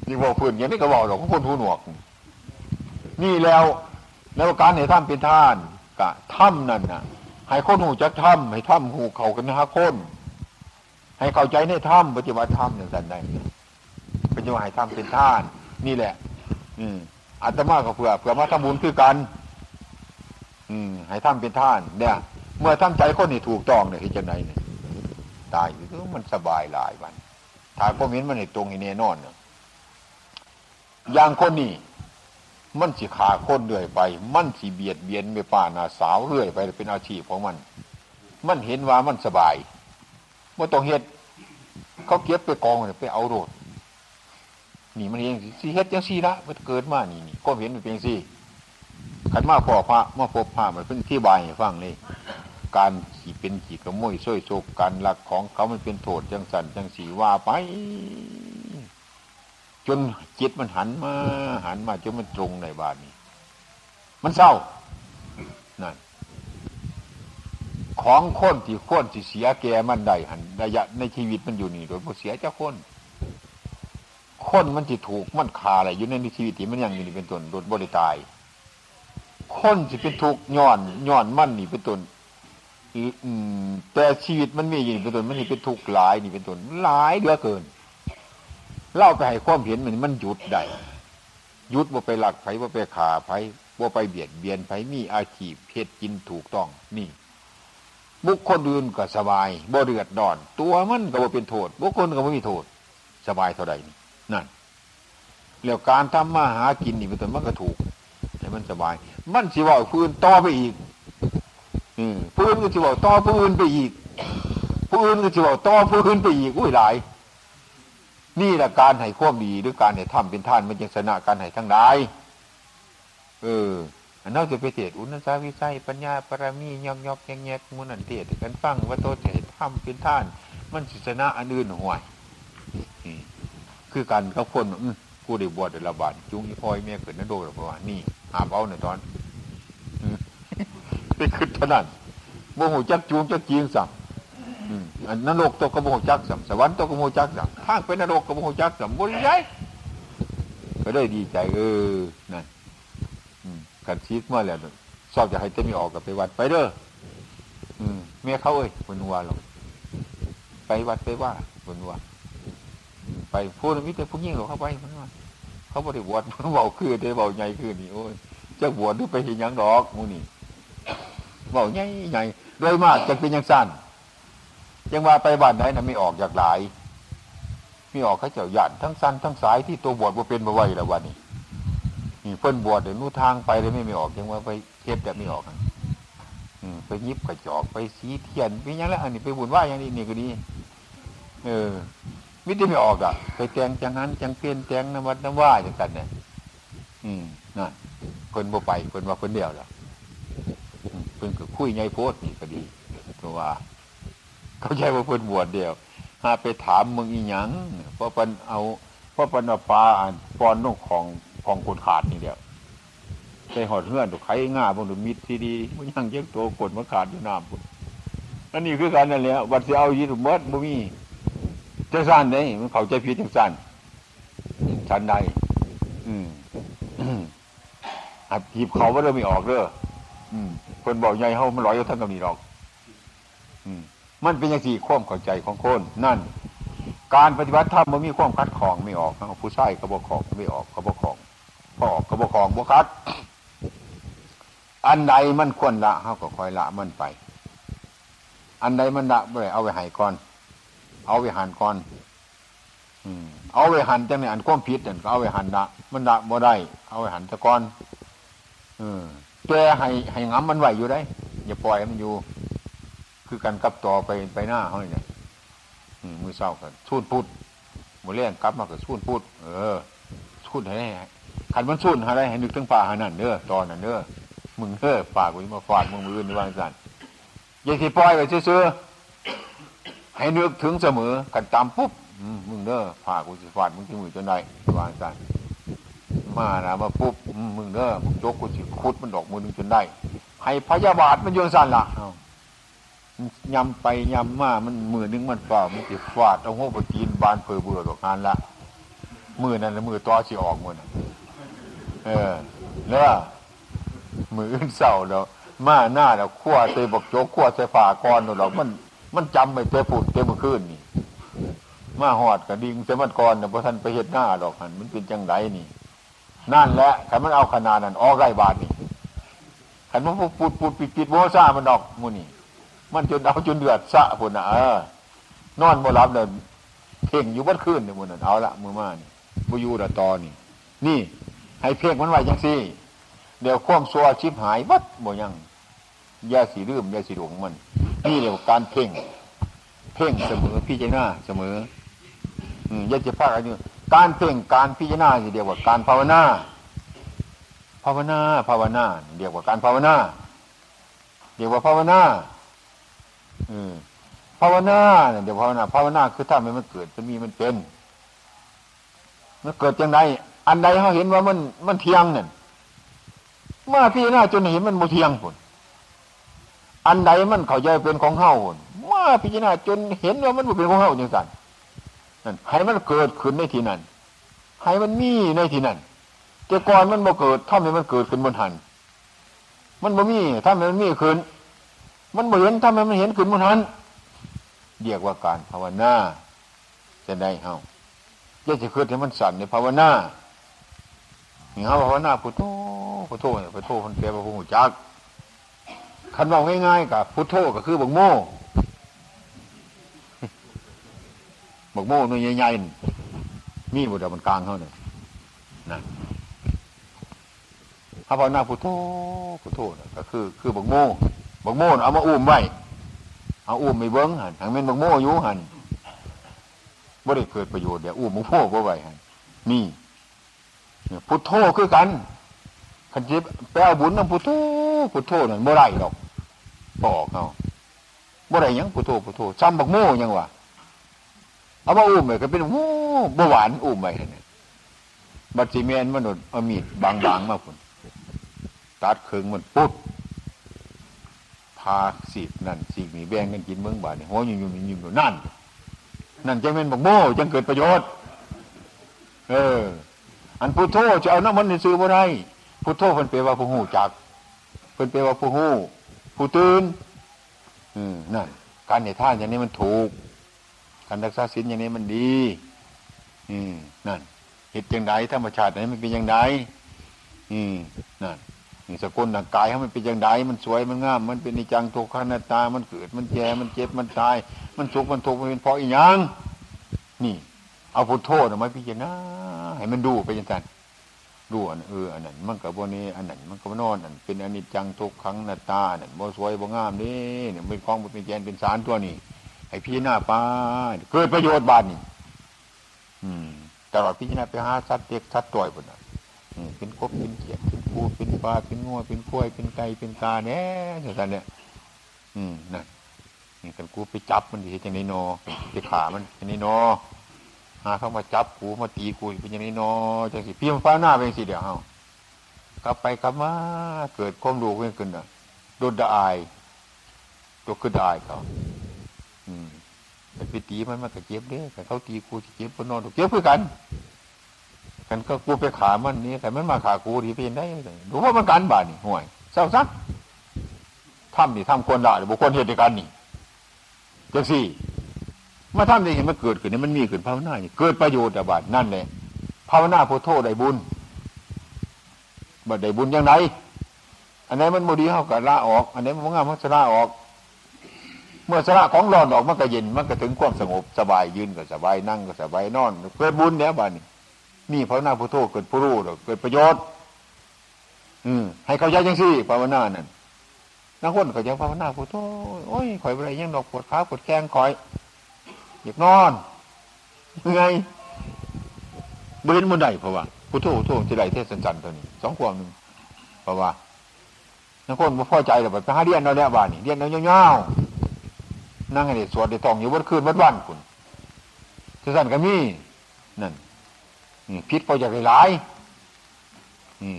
นี่เบอกพื้นอย่างนี้ก็บอกหรอกคนหูหนวก นี่แล้วแล้วการให้ถ้ำเป็นท่านกะถ้ำนั่นน่ะ ให้คนหูจักถ้ำให้ถ้ำหูเขากันนะฮะคนให้เข้าใจในถ้ำปฏิบัติถ้ำอย่างนั้นได้ปฏิบัติให้ถ้ำเป็นท่าน นี่แหละ อืมอาตมาก็เผื่อเผื่อมาทำบุญคือกัน อืมให้ถ้ำเป็นท่าน เนี่ย เมื่อทำใจคนนี่ถูกต้องเนี่ยที่จะไหนเนี่ยตายอยู่มันสบายหลายวันถ่ายพวกมิ้นมันในตรงอีเนนอนเนี่ยอย่างคนนี่มันสิขาคนเรื่อยไป มันสิเบียดเบียนไม่ป่านาสาวเรื่อยไปเป็นอาชีพของมัน มันเห็นว่ามันสบายเมื่อต้องเฮ็ดเขาเก็บไปกองเลยไปเอาโรดนี่มันเองสิเฮ็ดยังสี่ละมันเกิดมานี่นี่ก็เห็นมันเป็นสี่ ขันมาพอพระมาพบพระมันเป็นที่บายฟังเลยการขี่เป็นขี่กระมุยช่วยโศกการหลักของเขามันเป็นโทษจังสันจังสีว่าไป จนจิตมันหันมาหันมาจนมันตรงในบาทนี้ มันเศร้านั่นของคนที่คนที่เสียแกมันได้หันระยะในชีวิตมันอยู่นี่ โดยผู้เสียเจ้าคนคนมันที่ถูกมันคาอะไรอยู่ในชีวิตที่มันยังอยู่นี่เป็นต้นโดนบริตาย คนที่เป็นทุกข์ย้อนย้อนมันนี่เป็นต้นแต่ชีวิตมันมีอย่างนี้เป็นต้นมันนี่เป็นทุกข์หลายนี่เป็นต้นหลายเหลือเกิน เล่าไปให้ความเห็นมันมันหยุดได้หยุดว่าไปหลักไผว่าไปขาไผว่าไปเบียดเบียนไผมีอาชีพเพศกินถูกต้องนี่บุคคลอื่นก็สบายบ่เดือดดอน ตัวมันก็บ่เป็นโทษบุคคลก็ไม่มีโทษ สบายเท่าใดนี่นั่นแล้วการทำมาหากินนี่เป็นต้นมันก็ถูก มันสบาย มันสิว่าพื้นต่อไปอีก อืมพื้นก็สิว่าต่อพื้นไปอีกพื้นก็สิว่าต่อพื้นไปอีกอุ้ยหลาย นี่แหละการให้ควบดีหรือการให้ทำเป็นท่านมันยังชนะการให้ทั้งหลายเอออันนั้นจะไปเทศอุณสาวิสัยปัญญาปรามียอกยอกแยงแยกมุนันเทศกันฟังว่าโตจะให้ทำเป็นท่าน มันชนะอันอื่นห่วยคือการเขาคน กูได้บวชได้ระบาดจุงอีพ่อยเมียเกิดนั่นโดนหรือเปล่านี่หาเอาในตอนไปขึ้นเท่านั้นโมโหจักจูงจักจีงสั่งนรกตัวกระโมจักสัมสวรรค์ตัวกระโมจักสัมทางเป็นนรกกระโมจักสัมบริยัยก็ได้ดีใจ เออนั่นกันชีกมาแล้วชอบจะให้เต็มีออกกับไปวัดไปเด้อเมียเขาเอ้ยคนวัวหรอกไปวัดไปว่าคนวัว ไปพูดมิแต่ผู้ยิ่งเข้าไปมันว่าเขาบริบวชเบาคือได้เบาใหญ่คือนี่โอ้ยจะบวชหรือไปเห็นยังดอกมูนี่เบาใหญ่ใหญ่โดยมากจะเป็นยังสั้นยังว่าไปบ้านไหนนะไม่ออกจากหลายไม่ออกเขาเจ้าหยันทั้งสั้นทั้งสายที่ตัวบวชว่าเป็นมาไว้แล้ววันนี้นี่เพิ่นบวชเดี๋ยวนู้ทางไปเลยไม่ไม่ออกยังว่าไปเทปแต่ไม่ออกอืมไปยิบกระจอกไปสีเทียนไปยังแล้วอันนี้ไปบุญว่าอย่างนี้นี่ก็ดีเออ มิได้ไม่ออกอะไปแจงจังหันจังเปลี่ยนแจงนวัดนว่าอย่างกันเนี่ย อืมนั่นเพิ่นบ่ไปเพิ่นว่าเพิ่นเดียวแล้วเพิ่นก็คุยไงโพดนี่ก็ดีเพราะว่า เขาใช้ว่าเพิ่นบวชเดียวหาไปถามมึงอีหยังเพราะปันเอาเพราะปันเอาปลาอ่านปอนนุ่งของของคนขาดนี่เดียวไปหอดเฮือนถูกไข่ง่าบนถูกมิดทีดีมันยังเยอะตัวกดมันขาดอยู่น้ำนนั่นนี่คือการนั่นแหละวัดเสียเอายีถูกมดบ่มี จังสันเนี่ยมันเขาใจผิดจังสั้นชันใดอืมอับหีบเขาว่าเริ่มไม่ออกเด้ออืมคนบอกใหญ่เขามันลอยอยู่ทั้งกับนี้หรอก อืม มันเป็นอย่างสี่ความเข้าใจของคนนั่น การปฏิบัติธรรมมันมีความคัดของไม่ออกผู้ชายกระบอกของไม่ออกกระบอกของพอออกกระบอกของบวคัด อันใดมันควรละเขาก็คอยละมันไป อันใดมันละไปเอาไปหายก่อน เอาไปหันก่อนอืมเอาไปหันจังเนี่ยอันความผิดเนี่ยก็เอาไปหันละมันละบ่ได้ เอาไปหันตะก่อนอืมตัวให้ให้งำมันไหวอยู่ได้ อย่าปล่อยมันอยู่ คือกันกับต่อไปไปหน้าเขาเนี่ยมือเศร้ากันสูนพูดมือเลี้ยงกลับมากับสูนพูดเออสูนให้ขันมันสูนอะไรให้นึกถึงป่าหันนั่นเด้อตอนนั่นเด้อมึงเด้อปากกูมาฟาดมึงมือในวางสันอยังที่ปล่อยไปซื้อ ให้นึกถึงเสมอกันตามปุ๊บมึงเด้อปากูจะฟาดมึงที่มือจนได้วางสันมานะมาปุ๊บมึงเด้อมึงยกกูจะคุดมันดอกมือนึงจนได้ ให้พยาบาทมันโยนสั่นละยำไปยำมามันมือนึงมันเปล่ามันติฟาดเอาหัวปจีนบานเพอเบื่อดอกงานละมือนั่นละมือต่อสิออกมือน่ะเออเนาะมืออื่นเศร้าเรามาหน้าเราขั้วเตยบกโจกขั้วเตยฝ่ากรเรามัน มันจำไม่เตยผุดเตยมือขึ้นนี่ มาหอดกระดิ่งเตยมันกรเนี่ยพอท่านไปเห็ดหน้าดอกหันมันเป็นจังไรนี่ นั่นแหละขันมันเอาขนาดนั้นออกไรบาทนี่ขันมันปูดปูดปิดปิดโมซ่ามันดอกมูนี่ มันจนเอาจนเดือดสะพุ่นอะเออนอนโมรับเลยเพ่งอยู่บัดขึ้นเนี่ยมูนั่นเอาละมือมานี่บุยูดะตอนี่ นี่ ให้เพ่งมันไว้จังซี่ เดี๋ยวควมซัวชิบหายวัดบ่ยัง ยาสีรื่มยาสีหลงมัน นี่เรียกการเพ่ง เพ่งเสมอพิจารณาเสมออืมยาจะพากันอยู่การเพ่งการพิจารณาเรียกว่าการภาวนา ภาวนาภาวนาเรียกว่าการภาวนาเรียกว่าภาวนาอืมภาวนาเดี๋ยวภาวนาภาวนาคือถ้ามันเกิดมันมีมันเป็นมันเกิดจังไดอันใดเขาเห็นว่ามันมันเที่ยงเนี่ยมาพี่หน้าจนเห็นมันโมเทียงผล อันใดมันเขาใจเป็นของเฮาผลมาพี่หน้าจนเห็นว่ามันเป็นของเฮาจังสันนั่นให้มันเกิดขึ้นในที่นั้นให้มันมีในที่นั้นแต่ก่อนมันบ่เกิดถ้ามันเกิดขึ้นบนหันมันบ่มีถ้ามันมีขึ้น มันบ่เห็นถ้ามันเห็นขึ้นบนหันเรียกว่าการภาวนาจะได้เฮาจะจะเกิดให้มันสั่นในภาวนานี่เขาภาวนาพุทโธพุทโธพุทโธมันแปลว่าผู้หูจัก คันบอกง่ายๆกับพุทโธก็คือบักโม่บักโม่หน่วยใหญ่ๆมีบุตรมันกลางเขาเนี่ยนะเขาภาวนาพุทโธพุทโธก็คือ คือบักโม่บักโม่เอามาอุ้มไว้เอาอุ้มไม่เบิ้งหันทางเป็นบักโม่อยู่หันบ่ได้เกิดประโยชน์เดี๋ยวอุ้มบักโม่บ่ไว้หันนี่พุทโธคือกัน ขันจิบแปลบุญน้ำพุทโธพุทโธนั่นบ่ไรหรอกบอกเขาบ่ไรยังพุทโธพุทโธจำบักโม่ยังวะเอามาอุ้มไปก็เป็นโอ้บ่หวานอุ้มไปเนี่ยบัดซีเมนมนุษย์เอามีดบางๆมาพุ่นตัดเคืองมันปุ๊บพาสีบนั่นสีมีแบ่งกันกินเมืองบาทนี่หัวยุ่งยุ่งยุ่งนั่น นั่นจะเป็นบักโม่จังเกิดประโยชน์ เออ อันพุทโธจะเอาน้ำมันในซื้อบ่ได้ พุทโธเป็นเปลว่าผู้หูจักเป็นเปลว่าผู้หูผู้ตื่นอืมนั่นการเหตุท่านอย่างนี้มันถูก การรักษาศีลอย่างนี้มันดี อืมนั่นเหตุอย่างไรธรรมชาติไหนมันเป็นอย่างไรอืมนั่นนี่สกุลร่างกายเขามันเป็นอย่างไรมันสวยมันงาม มันเป็นนิจังทุกขันตา มันเกิดมันแก่มันเจ็บมันตาย มันสุขมันทุกข์มันเป็นเพราะอีหยังนี่ เอาพุทโธนะมาพิจารณาให้มันดูไปยังไง ดูอันเอออันนั้นมันกับโบนี้อันนั้นมันกับนอนอันเป็นอนิจจังทุกขังนาตาเนี่ยโบสวยโบงามนี่เนี่ยเป็นของเป็นแกนเป็นสารตัวนี้ให้พิจารณาป้าเกิดประโยชน์บานนี่อืมตลอดพิจารณาไปหาสัตว์เด็กสัตว์ตัวบนนั้นเป็นกบเป็นเขียดเป็นปูเป็นปลาเป็นงัวเป็นกล้วยเป็นไก่เป็นกาเนี่ยสันเนี่ย อืมนั่นนี่กันกูไปจับมันดีจังนี้นอไปขามันจังนี้นอ หาเข้ามาจับกูมาตีกูเป็นอย่างนี้นอจังสิพี่มันฟ้าหน้าเป็นสิเดียวเฮากลับไปกลับมาเกิดความรู้ขึ้นขึ้นอะโดนด่าอายตัวคือด่าเขาอืมแต่ไปตีมันมันก็เจ็บเด้แต่เขาตีกูเจ็บบนนอนเจ็บเพื่อกัน กันก็กูไปขามันนี่แต่มันมาขากูดีเป็นได้ดูว่ามันการบาดนี่ห่วยเศร้าซักทำนี่ทำควรด่าหรือบุคคลเหตุการณ์นี่จังสี่ มาทำได้เห็นมันเกิดขึ้นนี่มันมีขึ้นภาวนาเกิดประโยชน์แต่บาดนั่นเลยภาวนาพุทโธได้บุญบัดได้บุญยังไงอันไหนมันโมดีเขาก็ละออกอันไหนมันงามมันจะละออก เมื่อสละของร้อนออกมันก็เย็นมันก็ถึงความสงบสบายยืนก็สบายนั่งก็สบายนอนเกิดบุญแล้วบ้านี้นี่ภาวนาพุทโธเกิดผู้รู้เกิดประโยชน์ อืมให้เขาใจยังสิภาวนานั่นนักคนเขาจะภาวนาพุทโธโอ้ยข่อยอะไรยังดอกปวดขาปวดแข้งข่อย อยากนอนยังไงเดินมันได้เพราะว่าพุทโธพุทโธจะได้เทศสันตัวนี้สองความหนึ่งเพราะว่านักคนมาพอใจแต่ไปหาเรียนเราแล้วบ้านนี่เรียนเราเงาๆนั่งให้เด็สวดเด็ตองอยู่วันคืนวันวันคุณจะสั่นก็มีนั่นนี่พิษพออยากได้ายนี่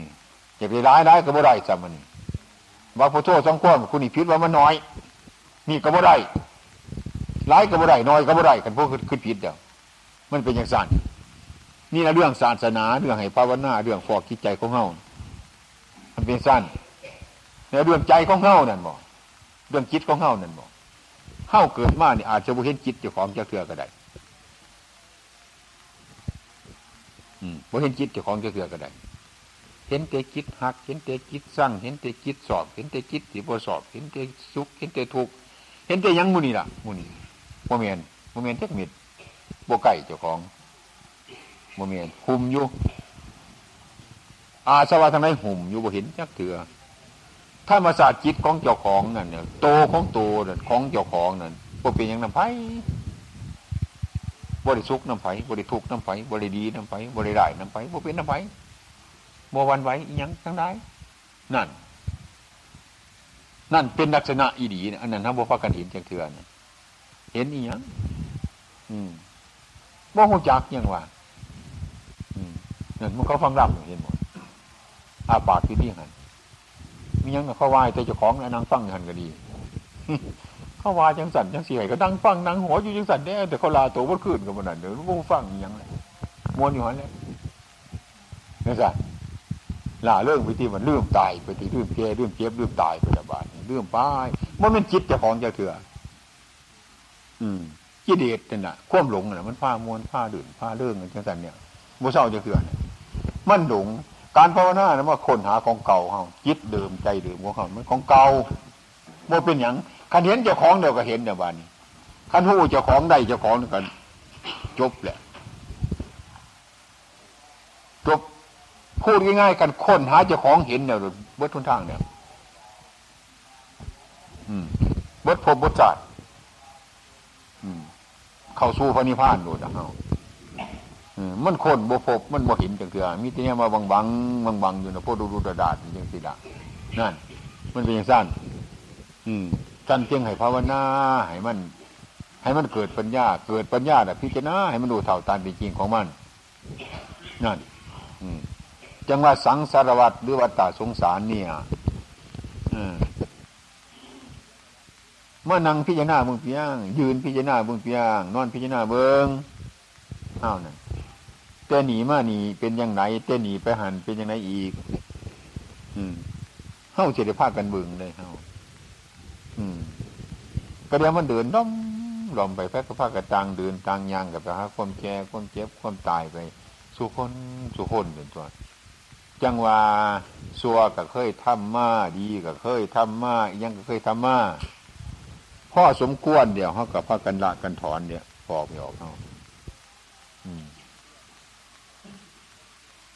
อยากได้หลายได้ก็บ่ได้จำมันว่าพุทโธสองความคุณนี่พิษว่ามันน้อย นี่ก็บ่ได้ หลายก็บ่ได้น้อยก็บ่ได้กันพวกขึ้นผิดเดียวมันเป็นอย่างสั้นนี่นะเรื่องศาสนาเรื่องให้ภาวนาเรื่องฟอกจิตใจของเฮามันเป็นสั้นในเรื่องใจของเฮานั่นบอกเรื่องจิตของเฮานั่นบอกเฮาเกิดมาเนี่ยอาจจะบ่เห็นจิตเจ้าของจะเถื่อก็ได้อืมบ่เห็นจิตเจ้าของจะเถื่อก็ได้เห็นแต่จิตหัก เห็นแต่จิตสั่งเห็นแต่จิตสอบ เห็นแต่จิตที่บ่สอบ เห็นแต่สุข เห็นแต่ทุกข์ เห็นแต่ยังมุนี่ล่ะมุนี่ มเมนโมเมนเทคนิคบ่ไก่เจ้าของโมเมนคุมอยู่ อาสวะทางไหนหุ่มอยู่บ่เห็นจักเถื่อถ้ามาศาสตร์จิตของเจ้าของนั่นเนี่ยโตของโตนั่นของเจ้าของนั่นบ่เป็นอย่างน้ำไผ่บริสุขน้ำไผ่บริทุกน้ำไผ่บริดีน้ำไผ่บริได้น้ำไผ่บ่เป็นน้ำไผ่บ่วันไหวยังทั้งได้นั่น นั่นเป็นลักษณะอีดีอันนั้นทำบ่ฟักกันเห็นจังเถื่อน เห็นอีหยังอืมบ่หูจักยังว่าอืมนั่นมันเขาฟังรับเห็นหมดอาปากที่นี่หันมียังเขาวายแต่เจ้าของนางฟังหันก็ดีเขาวายจังสันจังเสียก็นั่งฟังนั่งหัวอยู่จังสันแน่แต่เขาลาตัววัดขึ้นกับมันนั่นเดี๋ยวรู้ฟังอีหยังเลยมวนอยู่หันเลยนี่สันลาเรื่องไปที่มันเลื่อมตายไปที่เลื่อมแก่เลื่อมเจ็บเลื่อมตายไปละบาทเลื่อมป้ายมันเป็นจิตเจ้าของเจ้าเถื่อ กิเลสนั่นแหะควมหลงน่ะมันผ้ามวนผ้าดื่นผ้าเรื่องจังสันเนี่ยโมเศร้าจะเถื่อนมันหลงการภาวนานะว่าคนหาของเก่าเขาจิตเดิมใจเดิมของเขามันของเก่าโมเป็นอย่างคันเห็นเจ้าของเดียวก็เห็นเดียวบานนี้คันหูเจ้าของได้เจ้าของกันจบแหละจบพูดง่ายๆกันค้นหาเจ้าของเห็นเนี่ยเบิดทุนทางเนี่ยเบิดพบบดจัด เข้าสู่พระนิพพานดูนะเฮามันคนบ่พบมันบ่เห็นจังเถื่อมีแต่เนี่ยมาบังบังบังบังอยู่นะพวกดูดูดาดาดอย่างสิละนั่น มันเป็นอย่างสั้นอืมสั้นเพียงให้ภาวนาให้มัน ให้มันเกิดปัญญา เกิดปัญญาแต่พิจารณาให้มันดูเท่าตามเป็นจริงของมัน นั่น อืมจังว่าสังสารวัตรหรือวัตตาสงสารเนี่ย อืม มื่อนั่งพิจารณาเบื้องเพียงยืนพิจารณาเบื้องเพียงนอนพิจารณาเบื้องเท่านั้นแต่หนีมาหนีเป็นยังไงแต่หนีไปหันเป็นยังไงอีก อืมเฮ้าเฉลีภาคกันบึงเลยเฮ้าอืมก็เดียวมันเดินด้อมหลอมไปแพกกระพากกระตังเดินตังยางกับไปหาความแก่ความเจ็บความตายไปสุคนสุคนเป็นตัวจังว่าซัวก็เคยทำมาดีก็เคยทำมายังก็เคยทำมา พ่อสมควรเดี๋ยวเขากับพากันละกันถอนเนี่ยพอกไม่ออกเขา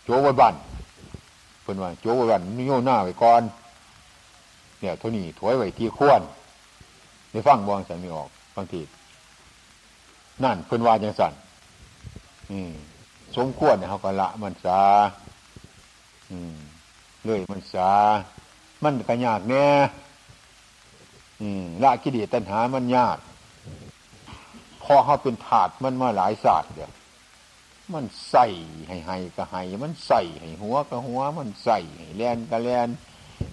โจวบันเพิ่นว่าโจวบันนิโยหน้าไว้ก่อน เนี่ยเท่านี้ถอยไว้ที่ควรในฟังบองสันไม่ออกบางทีนั่นเพิ่นว่าจังสันอืมสมควรเนี่ยเขาก็ละมันซาอืมเลยมันซามันก็ยากแน่ ละกิเลสตัณหามันยากพอเขาเป็นถาดมันมาหลายศาสตร์เดียวมันใส่ให้ให้ก็ให้มันใส่ให้หัวก็หัว มันใส่ให้แลนก็แลน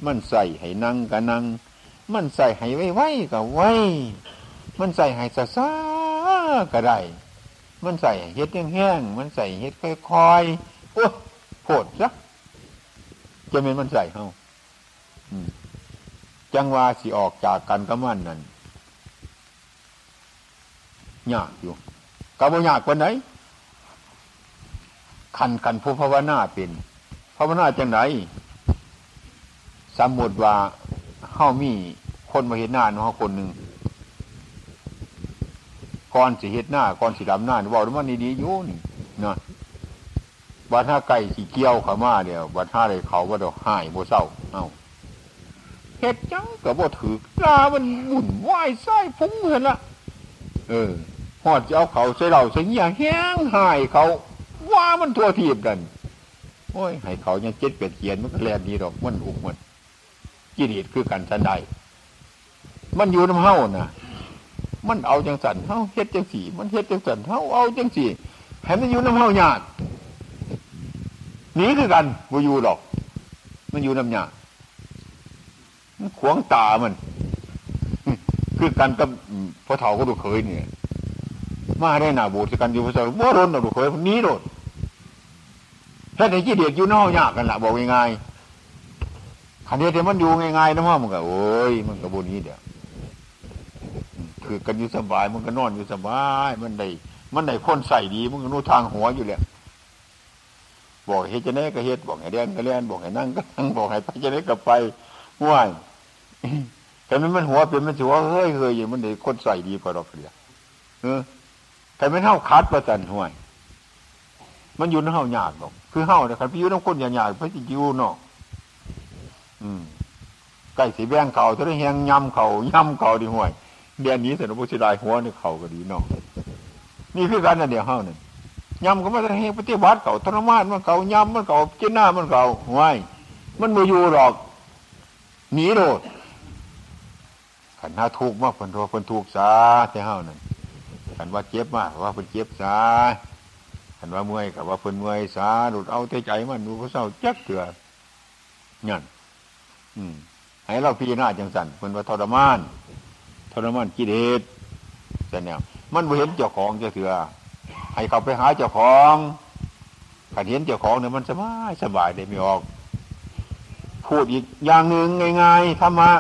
มันใส่ให้นั่งก็นั่งมันใส่ให้ไว้ไว้ก็ไว้มันใส่ให้ซาซาก็ได้ มันใส่เฮ็ดแห้งๆมันใส่เฮ็ดค่อยๆโอ้โคตรซะจะเป็นมันใส่เฮา จังว่าสิออกจากกันกับมันนั่นยากอยู่กับว่ยากกว่าไหนขันขันผู้ภาวนาเป็นภาวนาจังไหนสมมติว่าเฮ้ามีคนมาเห็นหน้าเนาะคนหนึ่งก่อนสิเห็ดหน้าก่อนสิดำหน้าบอกว่านี่ดีอยู่นี่เนาะบัดห้าไก่สีเกี้ยวขามาเดียวบัดห้าเลยเขาว่าเดี๋ยวหายโบเศร้าเอ้า เห็ดจังกับบ่ถือลามันหมุนว่ายไส้ฟุ้งเหมือนละเออหอดจะเอาเขาใส่เราใส่เงี้ยแห้งหายเขา ว่ามันทั่วทีบกันโอ้ยให้เขายังเจ็ดเป็ดเขียนมันก็แลนดีดอกมันอุกมันกิเลสคือกันสันใดมันอยู่น้ำเฮ้านะมันเอาจังสันเฮ้าเฮ็ดจังสีมันเฮ็ดจังสันเฮ้าเอาจังสีให้มันอยู่น้ำเฮ้าหยาดหนีคือกันบ่อยู่ดอก มันอยู่น้ำหยาด ขวงตามัน คือกันกับพ่อเฒ่าก็ดูเคยเนี่ย มาได้หนาบูชกันอยู่พระเจ้าบ่รนเราดูเคยคนนี้โดดแค่ในที่เด็กอยู่นอกยากกันละบอกยังไงขันเดียวมันอยู่ง่ายๆนะพ่อมันก็โอ้ยมันก็บุนี้เดียวคือกันอยู่สบาย มันก็นอนอยู่สบาย มันได้มันได้พ้นใส่ดี มันก็นู้ทางหัวอยู่แล้วบอกเฮ็ดจะไหนก็เฮ็ดบอกให้เรียนก็เรียนบอกให้นั่งก็นั่งบอกให้ไปจะไหนก็ไปห่วย แต่มันมันหัวเป็นมันถือว่าเฮ้ยเฮ้ยมันได้คนใส่ดีกว่าเราเดียเออแต่ไม่เท่าคัดประจันห่วย มันอยู่ในเฮาหยาดหรอกคือเฮาเนี่ยคันพี่อยู่น้ำคนหยาดๆพระจิจิวเนาะอืมไก่สีแบงเขาจะได้แหงยำเขายำเขาดีห่วยเดือนนี้เสร็จแล้วพุทธิดายหัวนี่เขาก็ดีเนาะนี่คือการนั่นเดียวเฮาเนี่ยยำก็มาจะให้ปฏิบัติเขาทรมานมันเขายำมันเขาเจ้าหน้ามันเขาห่วยมันมาอยู่หรอกหนีโดด ขันห้าทุกข์มากคนทัวคนทุกข์ซาแต่เฮานั่นขันว่าเจ็บมากว่าเป็นเจ็บซาขันว่าเมื่อยกับว่าเป็นเมื่อยซาดูดเอาใจใจมันดูเขาเศร้าจักเถื่อนั่นอืมให้เราพิจารณาจังสันเป็นว่าทรมานทรมานกิเลสแต่เนี่ยมันไม่เห็นเจ้าของจะเถื่อให้เขาไปหาเจ้าของขันเห็นเจ้าของเนี่ยมันสบายสบายได้ไม่ออก พูดอีกอย่างหนึ่งง่ายๆธรรมะ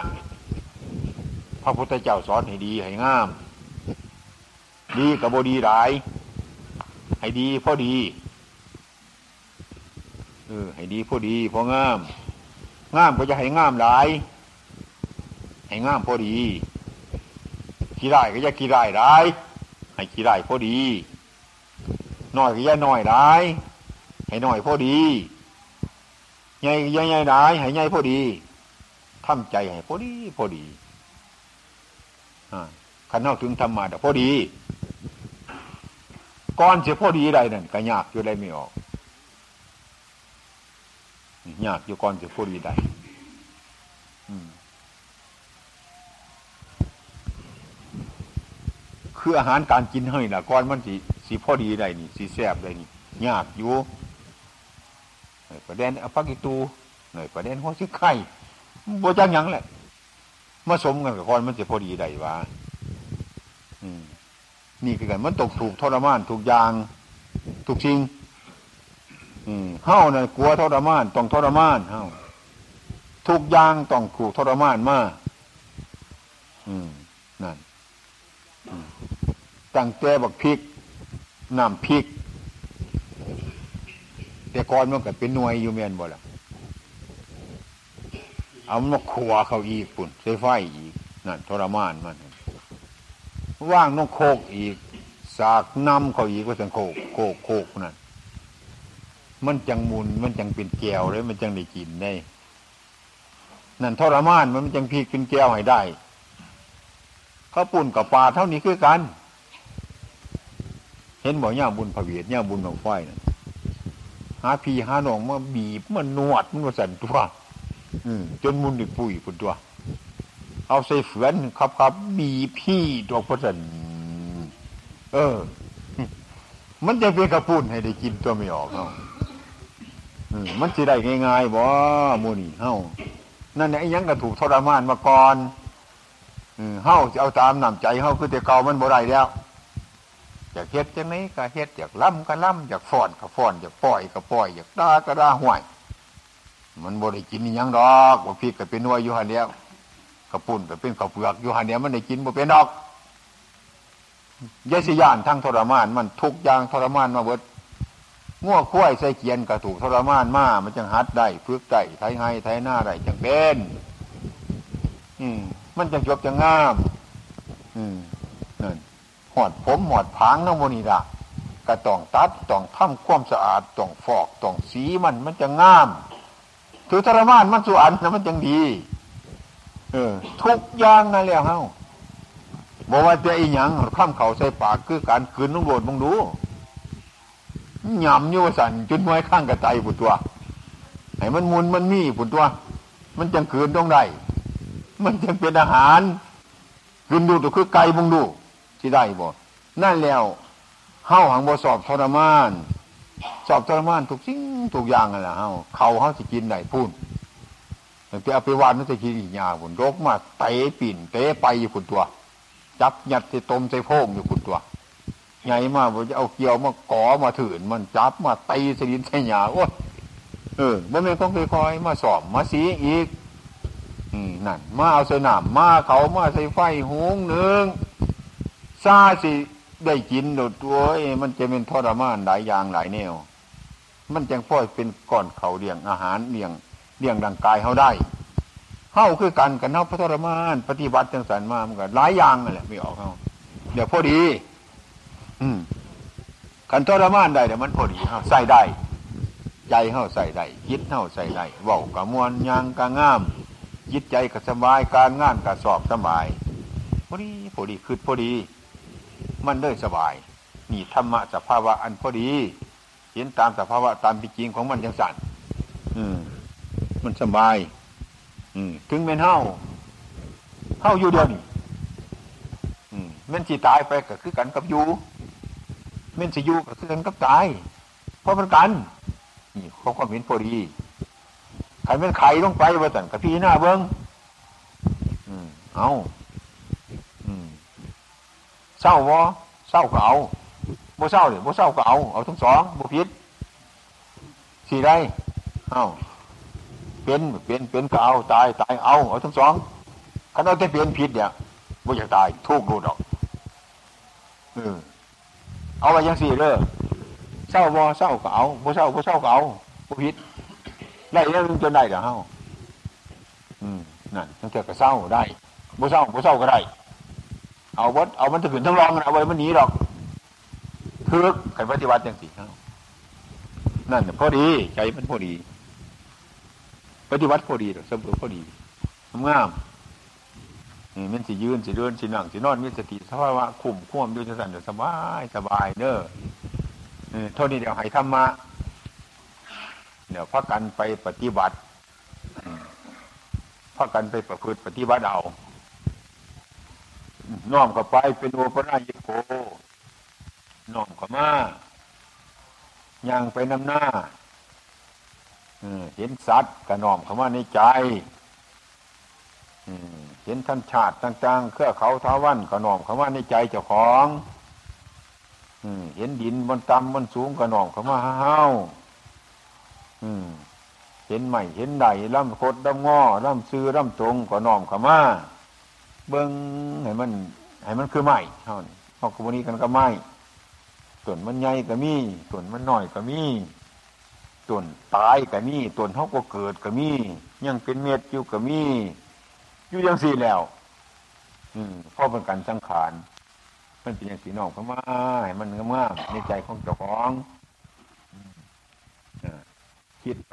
พระพุทธเจ้าสอนให้ดีให้งาม ดีกับบดีหลาย ให้ดีพอดีเออให้ดีพอดีพองาม งามก็จะให้งามหลาย ให้งามพอดีขี้ได้ก็จะขี้ได้หลาย ให้ขี้ได้พอดีน้อยก็จะน้อยหลาย ให้น้อยพอดีใหญ่ใหญ่ใหญ่หลายให้ใหญ่พอดีทำใจให้พอดีพอดี ขันเท่าถึงธรรมะแต่พอดีก่อนเสียพอดีใดนั่นก็ยากอยู่ได้ไม่ออกยากอยู่ก่อนเสียพอดีใดคืออาหารการกินให้ละก่อนมันสีสีพอดีได้นี่สีแซบได้นี่ยากอยู่ประเด็นอภักิตูหน่อยประเด็นหัวซิไข่บัวจังยังแหละ มาสมกันกับก่อนมันจะพอดีได้วะนี่คือกันมันตกถูกทรมานถูกยางถูกชิงเฮ้าเนี่ยกลัวทรมานต้องทรมานเฮ้าทุกยางต้องถูกทรมานมากนั่นตั้งแต่บักพริกน้ำพริก แต่ก่อนมันก็เป็นหน่วยอยู่เมียนบ่ละ เอามาขวเขาอีกปุ่นใช้ไฟอีกนั่นทรมานมันว่างน้องโคกอีก สากน้ำเขาอีกก็สังโคกโคกโคกนั่นมันจังมุนมันจังเป็นแก้วเลยมันจังได้กินได้ นั่นทรมานมันจังพีกินแก้วให้ได้เขาปุ่นกับปลาเท่านี้คือกัน เห็นบ่ย่าบุญพระเวียดย่าบุญของไฟนั่นหาพีหาหนองมาบีบมันนวดมันมาสั่นตัว จนมุนดิปุยคุณตัว เอาใส่เฝือนครับครับบีพี่ดอกพันเออ มันจะเป็นกระปุ่นให้ได้กินตัวไม่ออกเนาะมันจะได้ง่ายๆบ่มูนี่เฮานั่นไอ้ยังก็ถูกทรมานมาก่อนเฮ้าจะเอาตามน้ำใจเฮ้าคือแต่เก่ามันบ่ได้แล้วอยากเฮ็ดจังนี้ก็เฮ็ดอยากล่ำก็ล่ำอยากฟ้อนก็ฟ้อนอยากปล่อยก็ปล่อยอยากด่าก็ด่าห่วย มันบ่ได้กินยังดอกบ่พี่ก็เป็นนวยอยู่หันแล้วกระปุ่นก็เป็นข้าวเปลือกอยู่หันเดียวมันได้กินบ่เป็นดอกยสิยานทั้งทรมาน มันทุกอย่างทรมานมาเบิดง่วคุ้ยใส่เกียนกระถูกทรมานมามันจังหัดได้ฝึกได้ไทยให้ไทยหน้าได้จังเป็นอืมมันจังจบจังงาม อืมนั่นหอดผมหอดผางน้ำมนีละกระต้องตัดต้องทำความสะอาดต้องฟอกต้องสีมันมันจะงาม ถือทรมานมันสุอันนะมันจังดี เออ ทุกอย่างนั่นแล้วเฮาบอกว่าจะอีหยังข้ามเขาใส่ปากคือการคืนน้องโดดมองดูหยำโยสันจุดมวยข้างกระไตผุดตัวให้มันมุนมันมีผุดตัว มันจังคืนต้องได้ มันจังเป็นอาหารคืนดูตัวคือไก่มองดูที่ได้บ่นั่นแล้วเฮาหังบ่สอบทรมาน สอบทรมานทุกสิ่งทุกอย่างนั่นแหละเฮาเขาเฮาสิกินได้พูดแต่เอาไปวานนั่นจะกินอีกยาผุนรกมาเตะปิ่นเตะไปอยู่ผุนตัว จับยัดใส่ตมใส่โพงอยู่ผุนตัวไงมาผมจะเอาเกี่ยวมาก่อมาถืนมันจับมาตีสลินใส่หยาโอ้เออมันเป็นต้องคอยมาสอบมาสีอีกนั่น มาเอาใส่น้ำมาเขามาใส่ไฟหงหนึ่งซาสิ ได้กินโดดตัวมันจะเป็นทรมานหลายอย่างหลายแนว มันจังพ่อยเป็นก้อนเขาเลี้ยงอาหารเลี้ยงเลี้ยงร่างกายเขาได้เฮ้าคือกันกันเฮาพระทรมาน ปฏิบัติจังสันมามันก็หลายอย่างนั่นแหละไม่ออกเขาเดี๋ยวพอดี อืมกันทรมานได้เดี๋ยวมันพอดีเฮาใส่ได้ ใจเฮาใส่ได้คิดเฮาใส่ได้เว้ากะมวนยางกะงามจิตใจก็สบายการงานก็สอบสบายพอดีพอดีคือพอดี มันได้สบาย นี่ธรรมะสภาวะอันพอดี เห็นตามสภาวะตามเป็นจริงของมันยังสั่นอืมมันสบาย อืมถึงเป็นเฮาเฮาอยู่เดียวนี่อืมมันสิตายไปก็คือกันกับอยู่มันสิอยู่ก็คือกันกับตาย เพราะมันกัน นี่เขาก็เห็นพอดีใครมันไข่ลงไปว่าแต่กับพี่หน้าเบิ้งอืมเอาอืม เศร้าวะเศร้าก็เอาบ่เศร้าเลยบ่เศร้าก็เอาเอาทั้งสองบ่ผิดสี่ได้เอาเป็นเป็นเป็นก็เอาตายตายเอาเอาทั้งสองคันเอาแต่เปลี่ยนผิดเนี่ยบ่อยากตายทุกข์ดูดอกเออเอาไว้ยังสี่เลยเศร้าบ่เศร้าก็เอาบ่เศร้าบ่เศร้าก็เอาบ่ผิดได้แล้วจนได้เดี๋ยวเฮาอืมนั่นตั้งแต่ก็เศร้าได้บ่เศร้าบ่เศร้าก็ได้ เอาวัดเอามันจะขึ้นทั้งรองเอาไว้มันหนีหรอกทึกใครปฏิบัติอย่างสินั่นพอดีใจมันพอดี ปฏิบัติพอดีหรอกสมบูรณ์พอดีงามนี่มันสิยืนสิเดินสินั่งสินอนมีสติสภาวะคุมข่วมดูจะสั่นสบายสบายเด้อเท่านี้เดี๋ยวให้ธรรมะเดี๋ยวพักกันไปปฏิบัติพักกันไปประพฤติปฏิบัติเอา น้อมเข้าไปเป็นโอปรายิโกน้อมเข้ามายังไปนำหน้าเห็นสัตว์กระน้อมเข้ามาในใจเห็นท่านชาติต่าง ๆ เครือเขาท้าวันกระน้อมเข้ามาในใจเจ้าของเห็นดินบนต่ำบนสูงกระน้อมเข้ามาห้าวเห็นใหม่เห็นใดล่ำโคดล่ำง้อล่ำซื้อล่ำตรงก็น้อมเข้ามา เบิ้งให้มันให้มันคือไม้เท่านี้พอกวันนี้กันก็ไม้ส่วนมันใหญ่ก็มีส่วนมันน้อยก็มีส่วนตายก็มีส่วนเขาก็เกิดก็มียังเป็นเม็ดอยู่ก็มีอยู่ยังสี่แล้ว อืมเพราะเป็นการสังขารมันเป็นอย่างสีนอกเข้ามาให้มันงามในใจของเจ้าของคิดไป